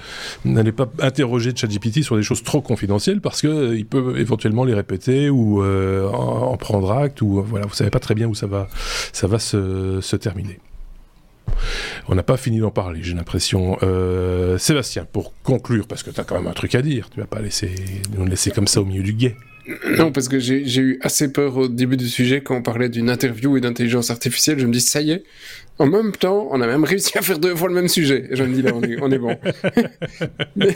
n'allez pas interroger ChatGPT sur des choses trop confidentielles parce qu'il euh, peut éventuellement les répéter ou en, prendre acte ou voilà, vous savez pas très bien où ça va, ça va se, terminer. On n'a pas fini d'en parler, j'ai l'impression. Sébastien, pour conclure, parce que tu as quand même un truc à dire, tu vas pas laisser, nous laisser comme ça au milieu du guet. Non, parce que j'ai eu assez peur au début du sujet quand on parlait d'une interview et d'intelligence artificielle. Je me dis, ça y est, en même temps, on a même réussi à faire deux fois le même sujet. Et je me dis, là, on est, on est bon.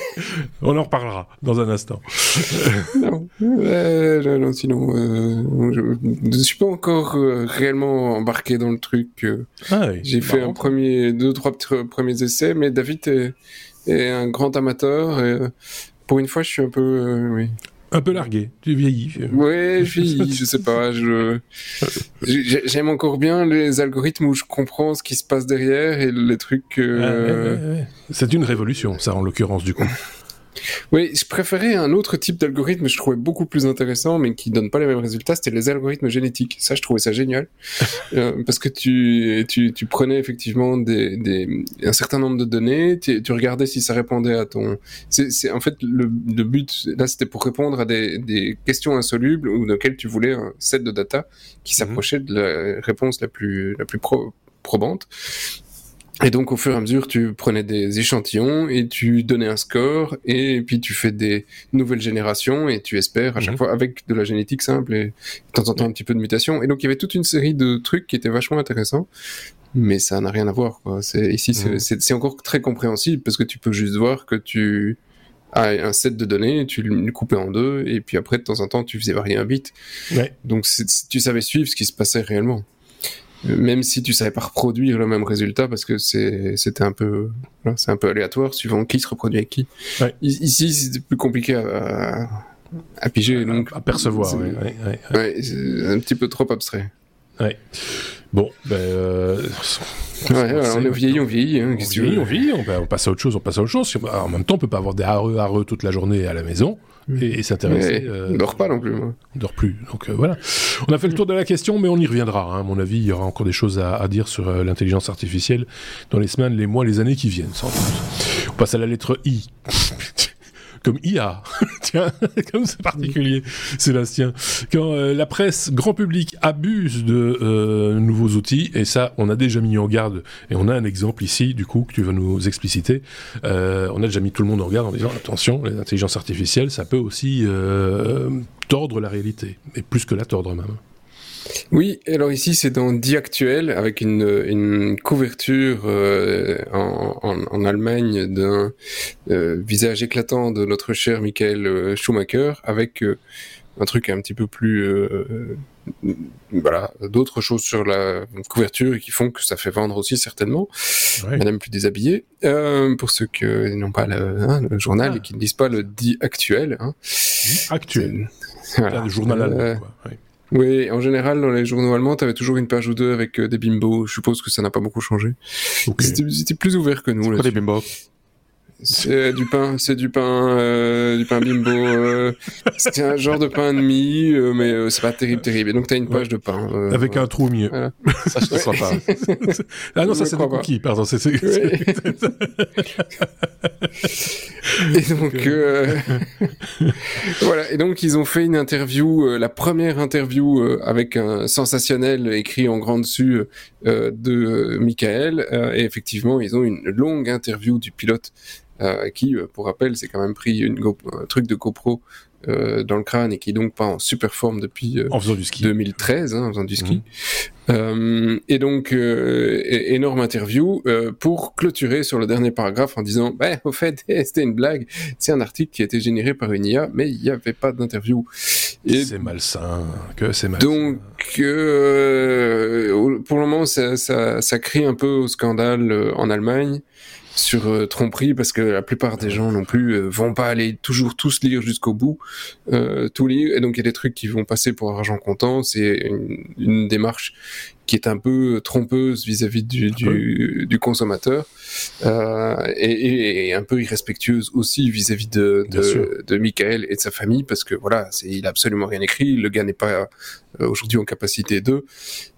On en reparlera dans un instant. non, euh, non, sinon, euh, je ne suis pas encore euh, réellement embarqué dans le truc. Ah j'ai fait un premier, deux, trois premiers essais, mais David est, est un grand amateur. Et, pour une fois, je suis un peu, oui, un peu largué, tu vieillis. Ouais, je vieillis, je sais pas. Je j'aime encore bien les algorithmes où je comprends ce qui se passe derrière et les trucs. Euh... C'est une révolution, ça en l'occurrence du coup. Oui, je préférais un autre type d'algorithme, je trouvais beaucoup plus intéressant, mais qui donne pas les mêmes résultats. C'était les algorithmes génétiques. Ça, je trouvais ça génial, euh, parce que tu, tu, tu prenais effectivement des, des, un certain nombre de données, tu, tu regardais si ça répondait à ton. C'est en fait le, le but là, c'était pour répondre à des, des questions insolubles ou auxquelles tu voulais un set de data qui mhm. s'approchait de la réponse la plus la plus probante. Et donc, au fur et à mesure, tu prenais des échantillons et tu donnais un score, et puis tu fais des nouvelles générations et tu espères à chaque mhm. fois avec de la génétique simple et de temps en temps un petit peu de mutation. Et donc, il y avait toute une série de trucs qui étaient vachement intéressants, mais ça n'a rien à voir. Quoi. C'est, ici, c'est, mhm. encore très compréhensible parce que tu peux juste voir que tu as un set de données, tu le coupais en deux, et puis après, de temps en temps, tu faisais varier un bit. Ouais. Donc, tu savais suivre ce qui se passait réellement même si tu savais pas reproduire le même résultat parce que c'était un peu c'est un peu aléatoire suivant qui se reproduit avec qui. Ici c'est plus compliqué à, à, piger donc à, percevoir. Ouais, ouais, c'est un petit peu trop abstrait. Ouais. Bon, ben. Euh, ouais, on est vieilli, on vieillit. Hein, on vieillit, on vieillit, on, passe à autre chose, on passe à autre chose. En même temps, on peut pas avoir des hareux, hareux toute la journée à la maison et, s'intéresser. Euh, on dort pas non plus. Moi. On dort plus. Donc euh, voilà. On a fait le tour de la question, mais on y reviendra. Hein. À mon avis, il y aura encore des choses à, à dire sur euh, l'intelligence artificielle dans les semaines, les mois, les années qui viennent, sans doute. On passe à la lettre I comme IA. Tiens, comme c'est particulier, Sébastien. Quand euh, la presse grand public abuse de euh, nouveaux outils, et ça, on a déjà mis en garde, et on a un exemple ici, du coup, que tu vas nous expliciter. Euh, on a déjà mis tout le monde en garde en disant attention, les intelligences artificielles, ça peut aussi tordre la réalité, et plus que la tordre même. Oui, alors ici c'est dans Die Actuel avec une, une couverture euh, en, en, en, Allemagne d'un euh, visage éclatant de notre cher Michael euh, Schumacher avec un truc un petit peu plus voilà d'autres choses sur la couverture et qui font que ça fait vendre aussi certainement Madame plus déshabillée pour ceux qui n'ont pas le, hein, le journal ah. et qui ne lisent pas le Die Actuel hein. Actuel le journal allemand quoi. Oui, en général, dans les journaux allemands, t'avais toujours une page ou deux avec euh, des bimbos. Je suppose que ça n'a pas beaucoup changé. C'était plus ouvert que nous. C'est quoi des bimbos? C'est du pain, c'est du pain, euh, du pain bimbo. Euh, c'est un genre de pain de mie, euh, mais euh, c'est pas terrible, terrible. Et donc t'as une page de pain. Euh, Avec un trou au milieu. Voilà. Ça, je te crois pas. ah non, ça c'est des cookies, pardon. C'est, et donc euh, voilà. Et donc ils ont fait une interview, la première interview avec un sensationnel écrit en grand dessus de Michael. et effectivement, ils ont une longue interview du pilote qui, pour rappel, c'est quand même pris une un truc de GoPro euh, dans le crâne et qui est donc pas en super forme depuis euh, en du ski. 2013, hein, en faisant du ski. Mhm. Euh, et donc énorme interview pour clôturer sur le dernier paragraphe en disant, bah, au fait, c'était une blague, c'est un article qui a été généré par une IA, mais il n'y avait pas d'interview. C'est malsain, que c'est malsain. Donc pour le moment, ça, ça, ça crie un peu au scandale en Allemagne sur euh, tromperie parce que la plupart des gens non plus euh, vont pas aller toujours tous lire jusqu'au bout, euh, tout lire, et donc il y a des trucs qui vont passer pour argent comptant. C'est une, une, démarche qui est un peu trompeuse vis-à-vis du, du, du, consommateur euh, et, et, un peu irrespectueuse aussi vis-à-vis de, de, de, Michael et de sa famille parce que voilà, il a absolument rien écrit, le gars n'est pas euh, aujourd'hui en capacité de,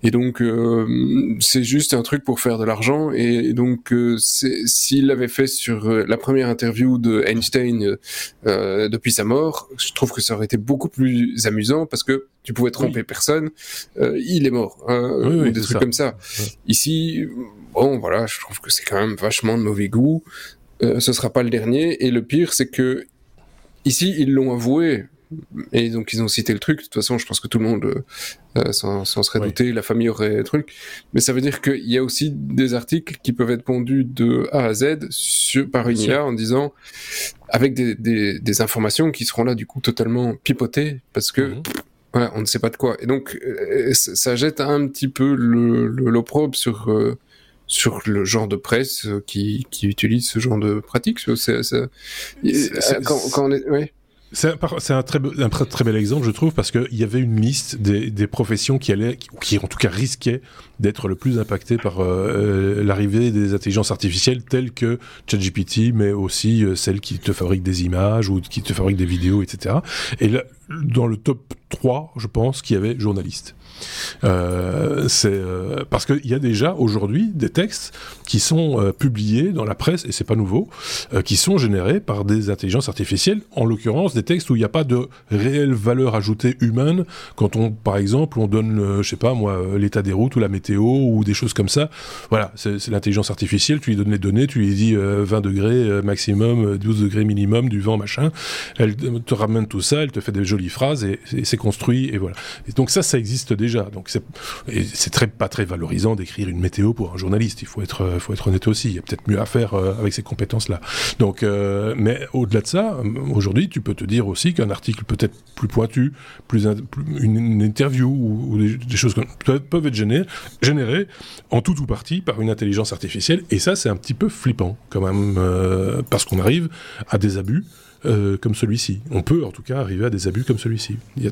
et donc euh, c'est juste un truc pour faire de l'argent et donc euh, s'il l'avait fait sur la première interview de Einstein depuis sa mort, je trouve que ça aurait été beaucoup plus amusant parce que tu pouvais tromper personne, il est mort. Hein, des trucs comme ça. Ici, bon, voilà, je trouve que c'est quand même vachement de mauvais goût. Euh, ce sera pas le dernier. Et le pire, c'est que ici, ils l'ont avoué. Et donc ils ont cité le truc. De toute façon, je pense que tout le monde euh, s'en serait douté. La famille aurait truc. Mais ça veut dire qu'il y a aussi des articles qui peuvent être pondus de A à Z sur, par une IA en disant avec des, des, des, informations qui seront là du coup totalement pipotées parce que mhm. Ouais, on ne sait pas de quoi. Et donc, euh, ça jette un petit peu l'opprobre le, sur, euh, sur le genre de presse euh, qui, qui utilise ce genre de pratique. C'est, quand, quand on est, ouais. C'est un, très, bel exemple, je trouve, parce qu'il y avait une liste des, professions qui allaient, qui en tout cas risquaient d'être le plus impactées par euh, l'arrivée des intelligences artificielles telles que ChatGPT, mais aussi euh, celles qui te fabriquent des images ou qui te fabriquent des vidéos, etc. Et là, dans le top 3, je pense qu'il y avait journaliste. Euh, euh, parce qu'il y a déjà aujourd'hui des textes qui sont euh, publiés dans la presse et c'est pas nouveau, qui sont générés par des intelligences artificielles. En l'occurrence, des textes où il n'y a pas de réelle valeur ajoutée humaine. Quand on, par exemple, on donne, je sais pas moi, l'état des routes ou la météo ou des choses comme ça. Voilà, c'est l'intelligence artificielle. Tu lui donnes les données, tu lui dis 20 degrés maximum, 12 degrés minimum, du vent machin. Elle te ramène tout ça, elle te fait des jolies phrases et, et c'est construit et voilà. Et donc ça, ça existe déjà donc c'est très pas très valorisant d'écrire une météo pour un journaliste. Il faut être euh, honnête aussi. Il y a peut-être mieux à faire euh, avec ces compétences-là. Donc, euh, mais au-delà de ça, aujourd'hui, tu peux te dire aussi qu'un article peut-être plus pointu, plus, une, interview ou, des, choses comme, peuvent être générées en tout ou partie par une intelligence artificielle. Et ça, c'est un petit peu flippant quand même parce qu'on arrive à des abus. comme celui-ci. On peut en tout cas arriver à des abus comme celui-ci. Il y a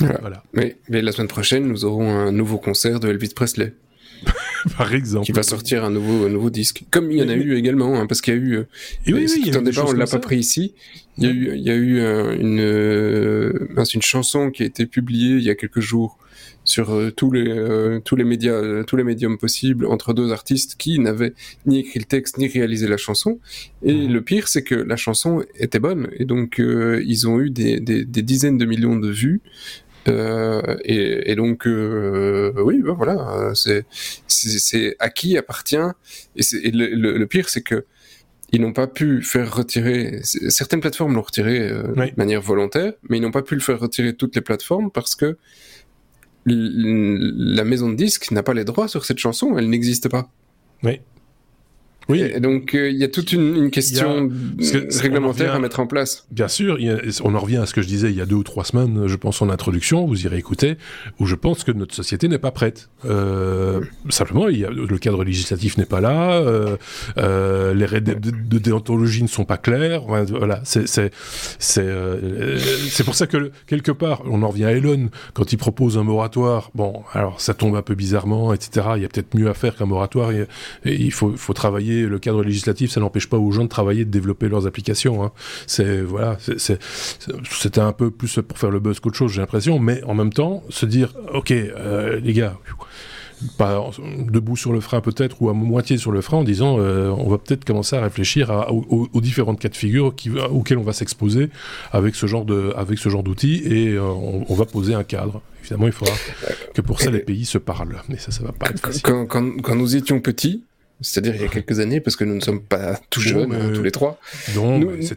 voilà. Mais, mais, la semaine prochaine, nous aurons un nouveau concert de Elvis Presley. Par exemple. Qui va sortir un nouveau, un nouveau disque. Comme il y en a eu également, hein, parce qu'il y a eu. Euh, et oui, oui, un débat, on l'a pas pris ici. Il y a eu, il y a eu euh, une, euh, une chanson qui a été publiée il y a quelques jours sur euh, tous les euh, tous les médias euh, tous les médiums possibles entre deux artistes qui n'avaient ni écrit le texte ni réalisé la chanson et mhm. le pire c'est que la chanson était bonne et donc ils ont eu des, des, des, dizaines de millions de vues et, et, donc oui ben voilà c'est à qui appartient et, et le, le, pire c'est que ils n'ont pas pu faire retirer certaines plateformes l'ont retiré de manière volontaire mais ils n'ont pas pu le faire retirer toutes les plateformes parce que la maison de disques n'a pas les droits sur cette chanson, elle n'existe pas. Oui. Oui. Et donc euh, il y a toute une, une question réglementaire à mettre en place. Bien sûr, on en revient à ce que je disais il y a deux ou trois semaines, je pense en introduction, vous irez écouter, où je pense que notre société n'est pas prête. Euh, simplement, il y a, le cadre législatif n'est pas là, euh, euh les règles de, de, déontologie ne sont pas claires. Voilà, c'est c'est c'est euh, c'est pour ça que quelque part, on en revient à Elon quand il propose un moratoire. Bon, alors ça tombe un peu bizarrement, etc. Il y a peut-être mieux à faire qu'un moratoire. et il faut faut travailler le cadre législatif, ça n'empêche pas aux gens de travailler, de développer leurs applications. Hein. C'est voilà, c'était un peu plus pour faire le buzz qu'autre chose, j'ai l'impression. Mais en même temps, se dire, ok, euh, les gars, pas debout sur le frein peut-être ou à moitié sur le frein en disant on va peut-être commencer à réfléchir aux, différentes cas de figure qui, auxquels on va s'exposer avec ce genre de avec ce genre d'outils et on, va poser un cadre. Évidemment, il faudra que pour ça les pays se parlent. Mais ça, ça va pas être facile. Quand, quand nous étions petits, c'est-à-dire il y a quelques années, parce que nous ne sommes pas tout jeunes, hein, tous les trois.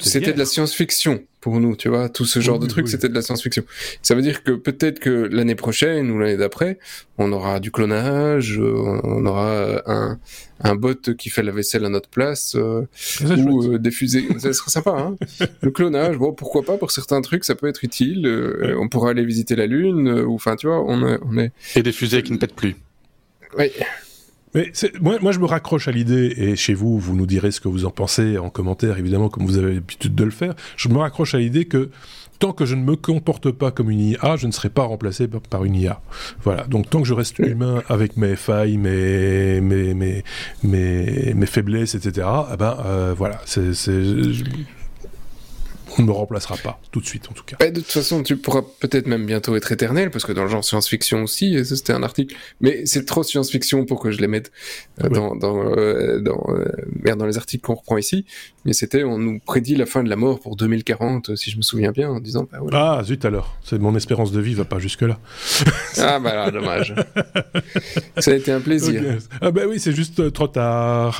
C'était de la science-fiction pour nous, tu vois. Tout ce genre de trucs, c'était de la science-fiction. Ça veut dire que peut-être que l'année prochaine ou l'année d'après, on aura du clonage, euh, on aura un, un bot qui fait la vaisselle à notre place, euh, ou euh, des fusées. ça serait sympa, hein. Le clonage, bon, pourquoi pas pour certains trucs, ça peut être utile. on pourra aller visiter la Lune, ou enfin, tu vois, on est, on est. Et des fusées qui ne pètent plus. Oui. Mais moi, moi, je me raccroche à l'idée, et chez vous, vous nous direz ce que vous en pensez en commentaire, évidemment, comme vous avez l'habitude de le faire. Je me raccroche à l'idée que tant que je ne me comporte pas comme une IA, je ne serai pas remplacé par une IA. Voilà. Donc tant que je reste humain avec mes failles, mes mes mes mes, mes faiblesses, etc. Eh ben euh, voilà. C'est on ne me remplacera pas, tout de suite en tout cas. de toute façon, tu pourras peut-être même bientôt être éternel, parce que dans le genre science-fiction aussi, ça c'était un article, mais c'est trop science-fiction pour que je les mette euh, dans, dans, euh, dans, euh, dans les articles qu'on reprend ici, mais c'était, on nous prédit la fin de la mort pour 2040, si je me souviens bien, en disant, bah, Ah, zut alors, c'est mon espérance de vie va pas jusque-là. ah bah là, dommage. ça a été un plaisir. Ah bah oui, c'est juste trop tard.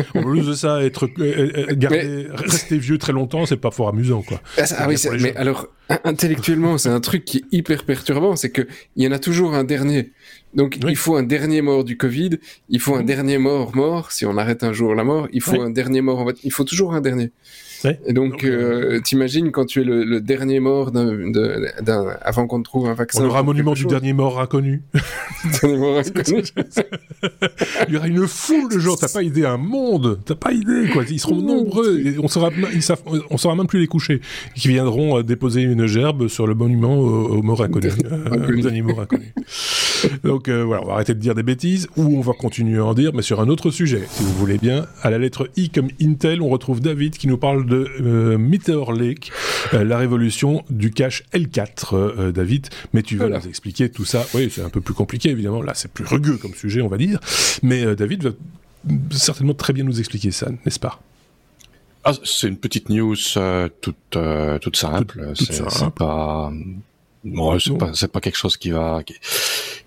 en plus de ça, être, garder, rester vieux très longtemps, c'est pas fort amusant. Ah, ah oui, mais alors intellectuellement, c'est un truc qui est hyper perturbant, c'est que il y en a toujours un dernier. Donc il faut un dernier mort du Covid, il faut un dernier mort mort si on arrête un jour la mort, il faut un dernier mort en il faut toujours un dernier. Et donc, euh, euh, t'imagines quand tu es le, dernier mort d'un, avant qu'on te trouve un vaccin. On aura un monument du dernier mort inconnu. dernier mort inconnu. Il y aura une foule de gens. T'as pas idée, un monde. T'as pas idée, quoi. Ils seront nombreux. on saura, on saura même plus les coucher. Qui viendront euh, déposer une gerbe sur le monument aux, morts inconnus. aux derniers morts inconnus. donc voilà, on va arrêter de dire des bêtises ou on va continuer à en dire, mais sur un autre sujet, si vous voulez bien. À la lettre I comme Intel, on retrouve David qui nous parle de euh, Meteor Lake, euh, la révolution du cache L4, euh, David. Mais tu vas nous expliquer tout ça? Oui, c'est un peu plus compliqué, évidemment. Là, c'est plus rugueux comme sujet, on va dire. Mais David va certainement très bien nous expliquer ça, n'est-ce pas? Ah, c'est une petite news toute toute simple. c'est pas Bon, c'est pas, quelque chose qui va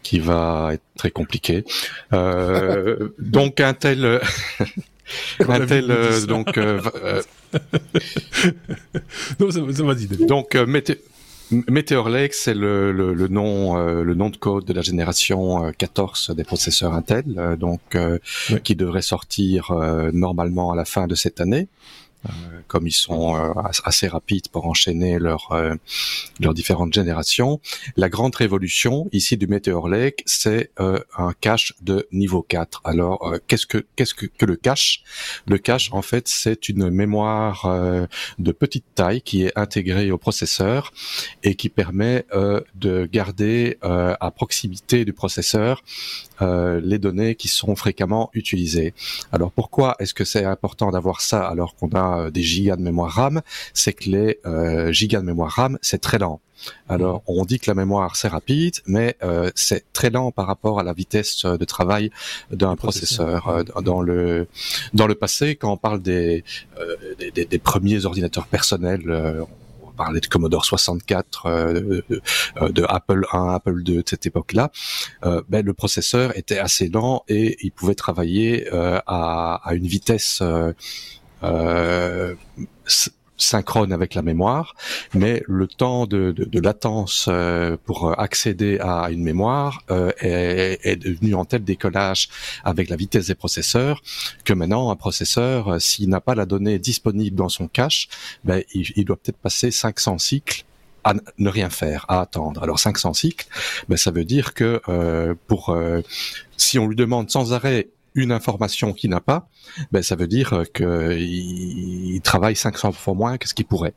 qui, va être très compliqué. Euh, donc un tel un tel donc non, ça, ça va dire. Donc euh, Meteor Lake, c'est le, le, le, nom, euh, le nom de code de la génération 14 des processeurs Intel, donc qui devrait sortir normalement à la fin de cette année. Euh, comme ils sont euh, assez rapides pour enchaîner leurs euh, leurs différentes générations. La grande révolution ici du Meteor Lake, c'est un cache de niveau 4. Alors qu'est-ce que qu'est-ce que, que le cache? Le cache en fait, c'est une mémoire de petite taille qui est intégrée au processeur et qui permet de garder à proximité du processeur les données qui sont fréquemment utilisées. Alors pourquoi est-ce que c'est important d'avoir ça alors qu'on a euh, des gigas de mémoire RAM, c'est que les euh, gigas de mémoire RAM, c'est très lent. Alors, mhm. on dit que la mémoire c'est rapide, mais euh, c'est très lent par rapport à la vitesse de travail d'un processeur. dans le dans le passé, quand on parle des des, premiers ordinateurs personnels, on parlait de Commodore 64, de, Apple 1, Apple 2 de cette époque-là, ben, le processeur était assez lent et il pouvait travailler à, à, une vitesse euh, synchrone avec la mémoire, mais le temps de, de, latence euh, pour accéder à une mémoire euh, est, est, devenu en tel décollage avec la vitesse des processeurs que maintenant un processeur, s'il n'a pas la donnée disponible dans son cache, ben, il, doit peut-être passer 500 cycles à ne rien faire, à attendre. Alors 500 cycles, ben, ça veut dire que pour si on lui demande sans arrêt une information qu'il n'a pas, ben ça veut dire qu'il travaille 500 fois moins que ce qu'il pourrait.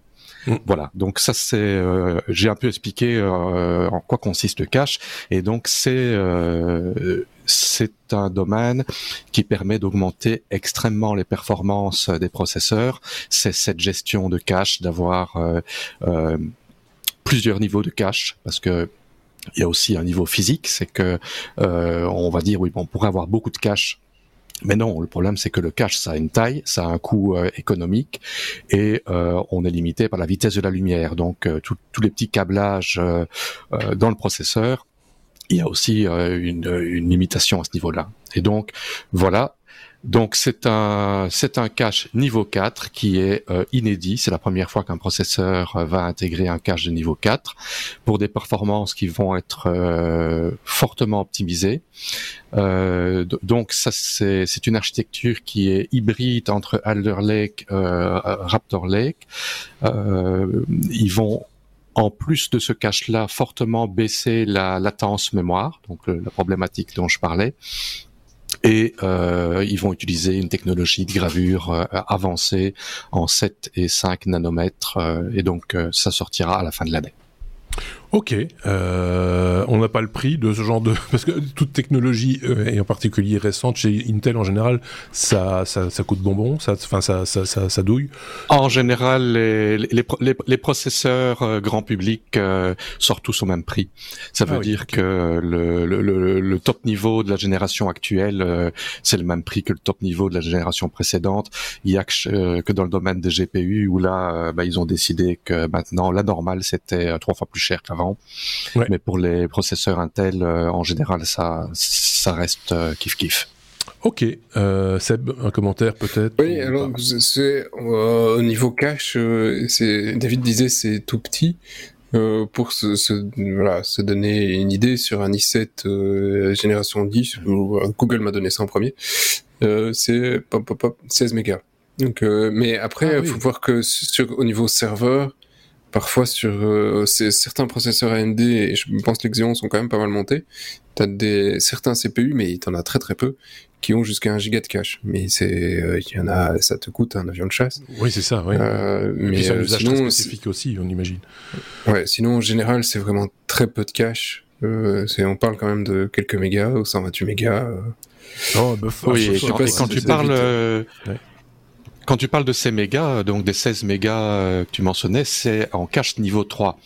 Mm. Voilà, donc ça c'est, euh, j'ai un peu expliqué euh, en quoi consiste le cache, et donc c'est euh, c'est un domaine qui permet d'augmenter extrêmement les performances des processeurs. C'est cette gestion de cache, d'avoir plusieurs niveaux de cache, parce que Il y a aussi un niveau physique, c'est que on va dire oui, on pourrait avoir beaucoup de cache mais non, le problème c'est que le cache ça a une taille, ça a un coût euh, économique et euh, on est limité par la vitesse de la lumière. Donc euh, tous les petits câblages dans le processeur, il y a aussi une, une limitation à ce niveau-là. Et donc voilà, donc c'est un c'est un cache niveau 4 qui est euh, inédit. C'est la première fois qu'un processeur euh, va intégrer un cache de niveau 4 pour des performances qui vont être euh, fortement optimisées. donc ça c'est c'est une architecture qui est hybride entre Alder Lake, Raptor Lake. ils vont en plus de ce cache-là, fortement baisser la latence mémoire, donc la problématique dont je parlais, et euh, ils vont utiliser une technologie de gravure euh, avancée en 7 et 5 nanomètres euh, et donc ça sortira à la fin de l'année. Ok, euh, on n'a pas le prix de ce genre de... Parce que toute technologie, euh, et en particulier récente, chez Intel en général, ça, ça, ça coûte bonbon, ça, enfin, ça, ça, ça, ça, douille En général, les, les, les, les processeurs euh, grand public euh, sortent tous au même prix. Ça veut ah dire que le, le, le, top niveau de la génération actuelle, euh, c'est le même prix que le top niveau de la génération précédente. Il y a que, que dans le domaine des GPU, où là, bah, ils ont décidé que maintenant, la normale, c'était trois fois plus cher qu'avant mais pour les processeurs Intel, euh, en général, ça, ça reste euh, kiff kiff. Ok, euh, Seb, un commentaire peut-être Oui, alors c'est au niveau cache, David disait c'est tout petit. pour se, voilà, se donner une idée sur un i7 génération 10, Google m'a donné ça en premier, c'est 16 mégas. Donc, mais après, il ah faut voir que sur, au niveau serveur, parfois sur euh, certains processeurs AMD et je pense que les Xeon sont quand même pas mal montés. T'as des certains CPU, mais t'en as très très peu qui ont jusqu'à un giga de cache. Mais c'est, euh, il y en a, ça te coûte un avion de chasse. Oui, c'est ça. Oui. Euh, mais c'est un usage sinon, spécifique aussi, on imagine. Ouais. Sinon, en général, c'est vraiment très peu de cache. on parle quand même de quelques mégas ou 128 mégas. Oh, bah, oui, et, quand, tu parles, quand tu parles de ces mégas, donc des 16 mégas euh, que tu mentionnais, c'est en cache niveau 3.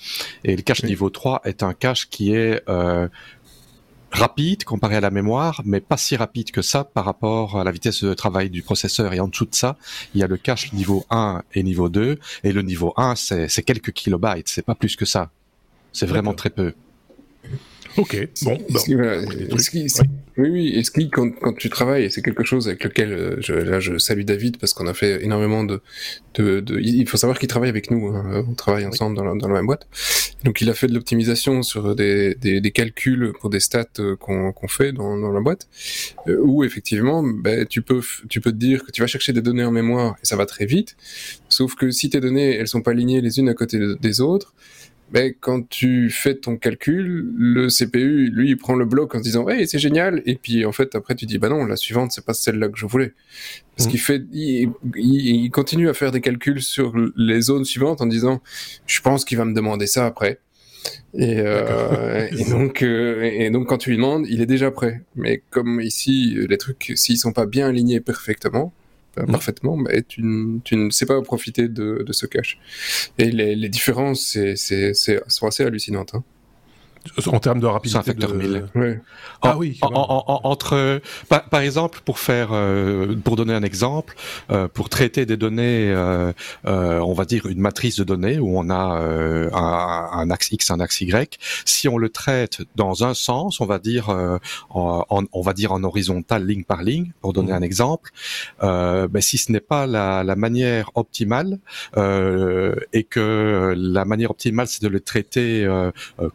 Et le cache niveau 3 est un cache qui est euh, rapide comparé à la mémoire, mais pas si rapide que ça par rapport à la vitesse de travail du processeur. Et en dessous de ça, il y a le cache niveau 1 et niveau 2. Et le niveau 1, c'est quelques kilobytes, c'est pas plus que ça. C'est vraiment très peu. Ok, bon. Oui, oui, et ce qui, quand, quand tu travailles, c'est quelque chose avec lequel, euh, je, là, je salue David parce qu'on a fait énormément de, de, de il faut savoir qu'il travaille avec nous, hein. on travaille ensemble dans, la, dans la même boîte. Donc, il a fait de l'optimisation sur des, des, des, calculs pour des stats euh, qu'on qu'on fait dans, dans la boîte, euh, où effectivement, ben, tu peux, tu peux te dire que tu vas chercher des données en mémoire et ça va très vite. Sauf que si tes données, elles sont pas alignées les unes à côté des autres, mais quand tu fais ton calcul, le CPU, lui, il prend le bloc en se disant, hey, c'est génial. Et puis, en fait, après, tu dis, bah non, la suivante, c'est pas celle-là que je voulais. Parce mmh. qu'il fait, il, il, continue à faire des calculs sur les zones suivantes en disant, je pense qu'il va me demander ça après. Et, euh, et donc, euh, et donc, quand tu lui demandes, il est déjà prêt. Mais comme ici, les trucs, s'ils sont pas bien alignés parfaitement, euh, parfaitement, mais tu, tu, ne sais pas profiter de, ce cache. Et les, différences c'est, c'est, c'est, sont assez hallucinantes. Hein. En termes de rapidité. C'est un facteur 1000. Ah oui. entre, par, par, exemple, pour faire, euh, pour donner un exemple, euh, pour traiter des données, euh, on va dire une matrice de données où on a un, un, axe X, un axe Y. Si on le traite dans un sens, on va dire, en, on va dire en horizontal, ligne par ligne, pour donner mmh. un exemple. mais si ce n'est pas la, la, manière optimale et que la manière optimale, c'est de le traiter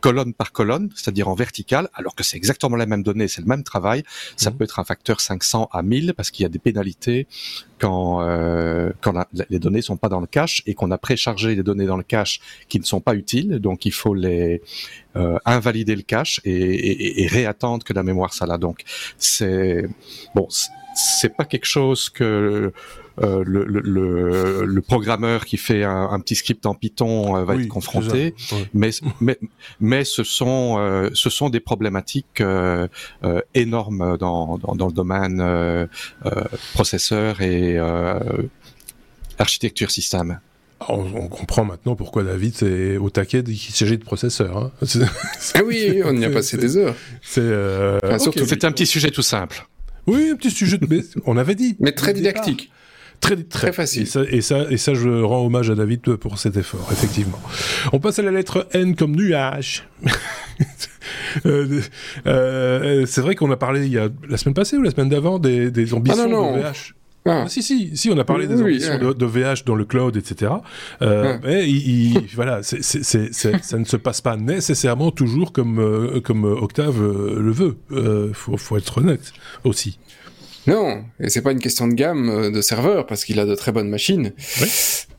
colonne par colonne, c'est-à-dire en verticale, alors que c'est exactement la même donnée, c'est le même travail, ça mhm. peut être un facteur 500 à 1000 parce qu'il y a des pénalités quand euh, quand les données sont pas dans le cache et qu'on a préchargé les données dans le cache qui ne sont pas utiles, donc il faut les euh, invalider le cache et, et, réattendre que la mémoire ça là. Donc c'est bon, c'est pas quelque chose que euh, le, le, le, programmeur qui fait un, un, petit script en Python euh, va être confronté, mais, mais, mais ce sont euh, ce sont des problématiques énormes dans, dans, dans, le domaine processeur et architecture système. On, comprend maintenant pourquoi David est au taquet qu'il s'agit de processeurs. Hein. ah oui, on y a passé des heures. C'est euh... un petit sujet tout simple. Oui, un petit sujet, de... on avait dit. Mais très didactique. Très, très, facile. Et ça, et ça, je rends hommage à David pour cet effort, effectivement. On passe à la lettre N comme nuage. Euh, euh, c'est vrai qu'on a parlé il y a la semaine passée ou la semaine d'avant des, des ambitions ah non, non. de VH. Ah. ah. si, si, si, on a parlé des ambitions de, VH dans le cloud, etc. Euh, mais il, voilà, c'est, ça ne se passe pas nécessairement toujours comme, euh, comme Octave le veut. Il faut, faut, être honnête aussi. Non, et c'est pas une question de gamme euh, de serveur parce qu'il a de très bonnes machines.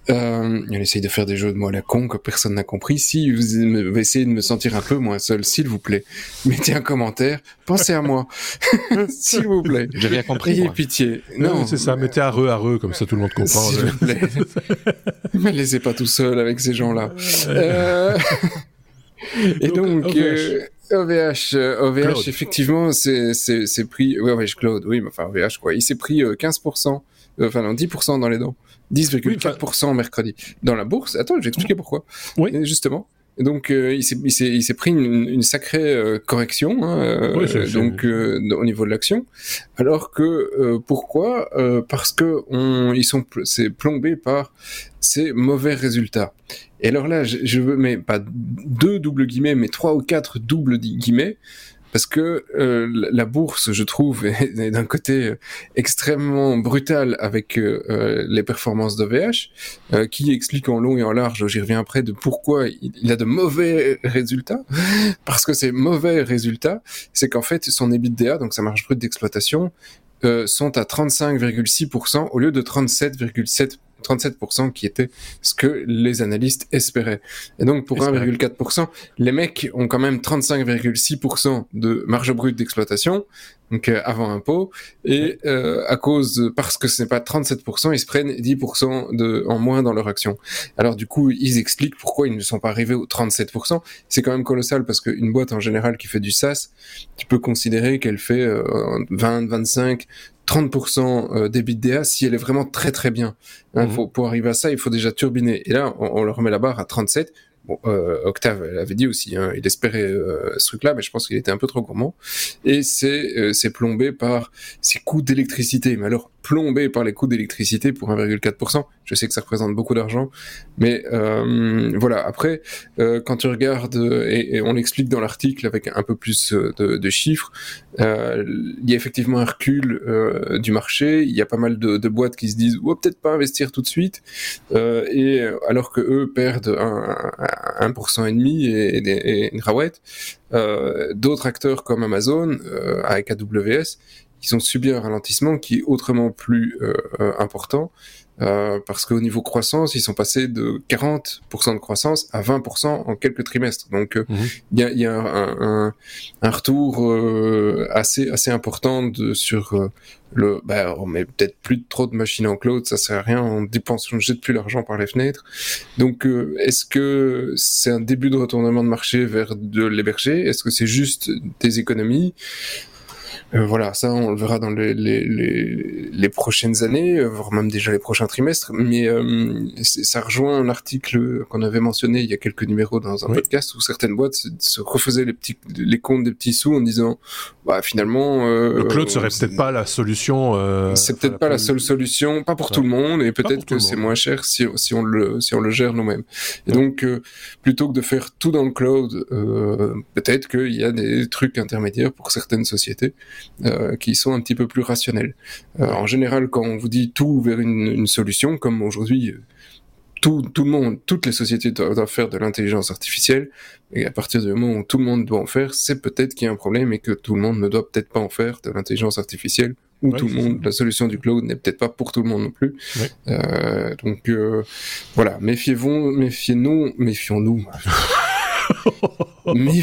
Euh, il essaye de faire des jeux de mots à la con que personne n'a compris. Si vous essayez de me sentir un peu moins seul, s'il vous plaît, mettez un commentaire. Pensez à moi, s'il vous plaît. J'ai rien compris. Ayez pitié. Non, c'est ça. Mettez à re à re comme ça tout le monde comprend. S'il vous plaît. ne me laissez pas tout seul avec ces gens-là. Euh... Et donc, donc OVH, OVH euh, effectivement, c'est pris. Oui, OVH Cloud, oui, mais enfin OVH quoi. Il s'est pris 15%, euh, euh, enfin non, 10% dans les dents. 10,4% mercredi. Dans la bourse, attends, je vais expliquer pourquoi. Oui. Justement. Donc euh, il s'est pris une, une sacrée euh, correction hein, euh, donc au niveau de l'action. Alors que pourquoi? Parce que on, ils sont c'est plombé par ces mauvais résultats. Et alors là, je, je veux mais pas deux doubles guillemets, mais trois ou quatre doubles guillemets parce que euh, la bourse, je trouve, est, d'un côté euh, extrêmement brutal avec euh, les performances d'OVH, qui explique en long et en large, j'y reviens après, de pourquoi il, a de mauvais résultats. Parce que ces mauvais résultats, c'est qu'en fait, son EBITDA, donc sa marge brute d'exploitation, sont à 35,6% au lieu de 37,7% 37% qui était ce que les analystes espéraient. Et donc pour 1,4%, les mecs ont quand même 35,6% de marge brute d'exploitation, donc euh, avant impôt, et euh, à cause, parce que ce n'est pas 37%, ils se prennent 10% de, en moins dans leur action. Alors du coup, ils expliquent pourquoi ils ne sont pas arrivés aux 37%. C'est quand même colossal parce qu'une boîte en général qui fait du SaaS, tu peux considérer qu'elle fait 20, 25, 30% d'EBITDA si elle est vraiment très très bien. Hein, mhm. faut, pour arriver à ça, il faut déjà turbiner. Et là, on, on leur met la barre à 37. Bon, euh, Octave l'avait dit aussi, hein, il espérait euh, ce truc-là, mais je pense qu'il était un peu trop gourmand. Et c'est euh, c'est plombé par ses coûts d'électricité. Mais alors, plombé par les coûts d'électricité pour 1,4%, je sais que ça représente beaucoup d'argent, mais euh, voilà. Après, euh, quand tu regardes, et, et on l'explique dans l'article avec un peu plus de, de chiffres, il y a effectivement un recul du marché. Il y a pas mal de, de boîtes qui se disent, ou peut-être pas investir tout de suite, et alors que eux perdent un, un 1% et demi et, et, une rawette. Euh, D'autres acteurs comme Amazon, euh, avec AWS, ils ont subi un ralentissement qui est autrement plus euh, euh important. Euh, parce qu'au niveau croissance, ils sont passés de 40% de croissance à 20% en quelques trimestres. Donc, mhm. il y, a, y, a, un, un, un retour assez assez important de, sur le. Bah, on met peut-être plus trop de machines en cloud, ça sert à rien. On dépense, on jette plus l'argent par les fenêtres. Donc, est-ce que c'est un début de retournement de marché vers de l'héberger Est-ce que c'est juste des économies? Voilà, ça on le verra dans les, les, les, les, prochaines années, euh, voire même déjà les prochains trimestres. Mais euh, ça rejoint un article qu'on avait mentionné il y a quelques numéros dans un podcast où certaines boîtes se, refaisaient les petits les comptes des petits sous en disant bah finalement le cloud serait peut-être pas la solution. c'est peut-être pas la seule solution, pas pour tout le monde, et peut-être que c'est moins cher si, si on le si on le gère nous-mêmes. Et donc plutôt que de faire tout dans le cloud, peut-être qu'il y a des trucs intermédiaires pour certaines sociétés. Euh, qui sont un petit peu plus rationnels. Euh, en général, quand on vous dit tout vers une, une solution, comme aujourd'hui, euh, tout, tout, le monde, toutes les sociétés doivent, faire de l'intelligence artificielle, et à partir du moment où tout le monde doit en faire, c'est peut-être qu'il y a un problème et que tout le monde ne doit peut-être pas en faire de l'intelligence artificielle, ou tout le monde, la solution du cloud n'est peut-être pas pour tout le monde non plus. Euh, donc euh, voilà, méfiez-vous, méfiez-nous, méfions-nous. Mais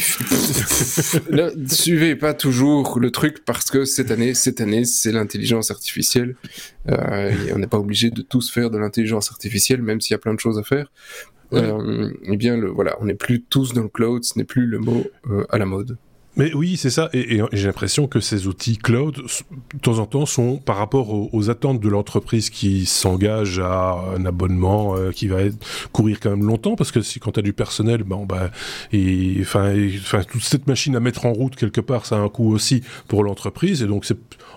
suivez pas toujours le truc parce que cette année, cette année, c'est l'intelligence artificielle. Euh, et on n'est pas obligé de tous faire de l'intelligence artificielle, même s'il y a plein de choses à faire. Euh, eh bien, le, voilà, on n'est plus tous dans le cloud, ce n'est plus le mot euh, à la mode. Mais oui, c'est ça. Et, j'ai l'impression que ces outils cloud, de temps en temps, sont par rapport aux, attentes de l'entreprise qui s'engage à un abonnement euh, qui va courir quand même longtemps, parce que si quand tu as du personnel, bon, bah, enfin, toute cette machine à mettre en route quelque part, ça a un coût aussi pour l'entreprise. Et donc,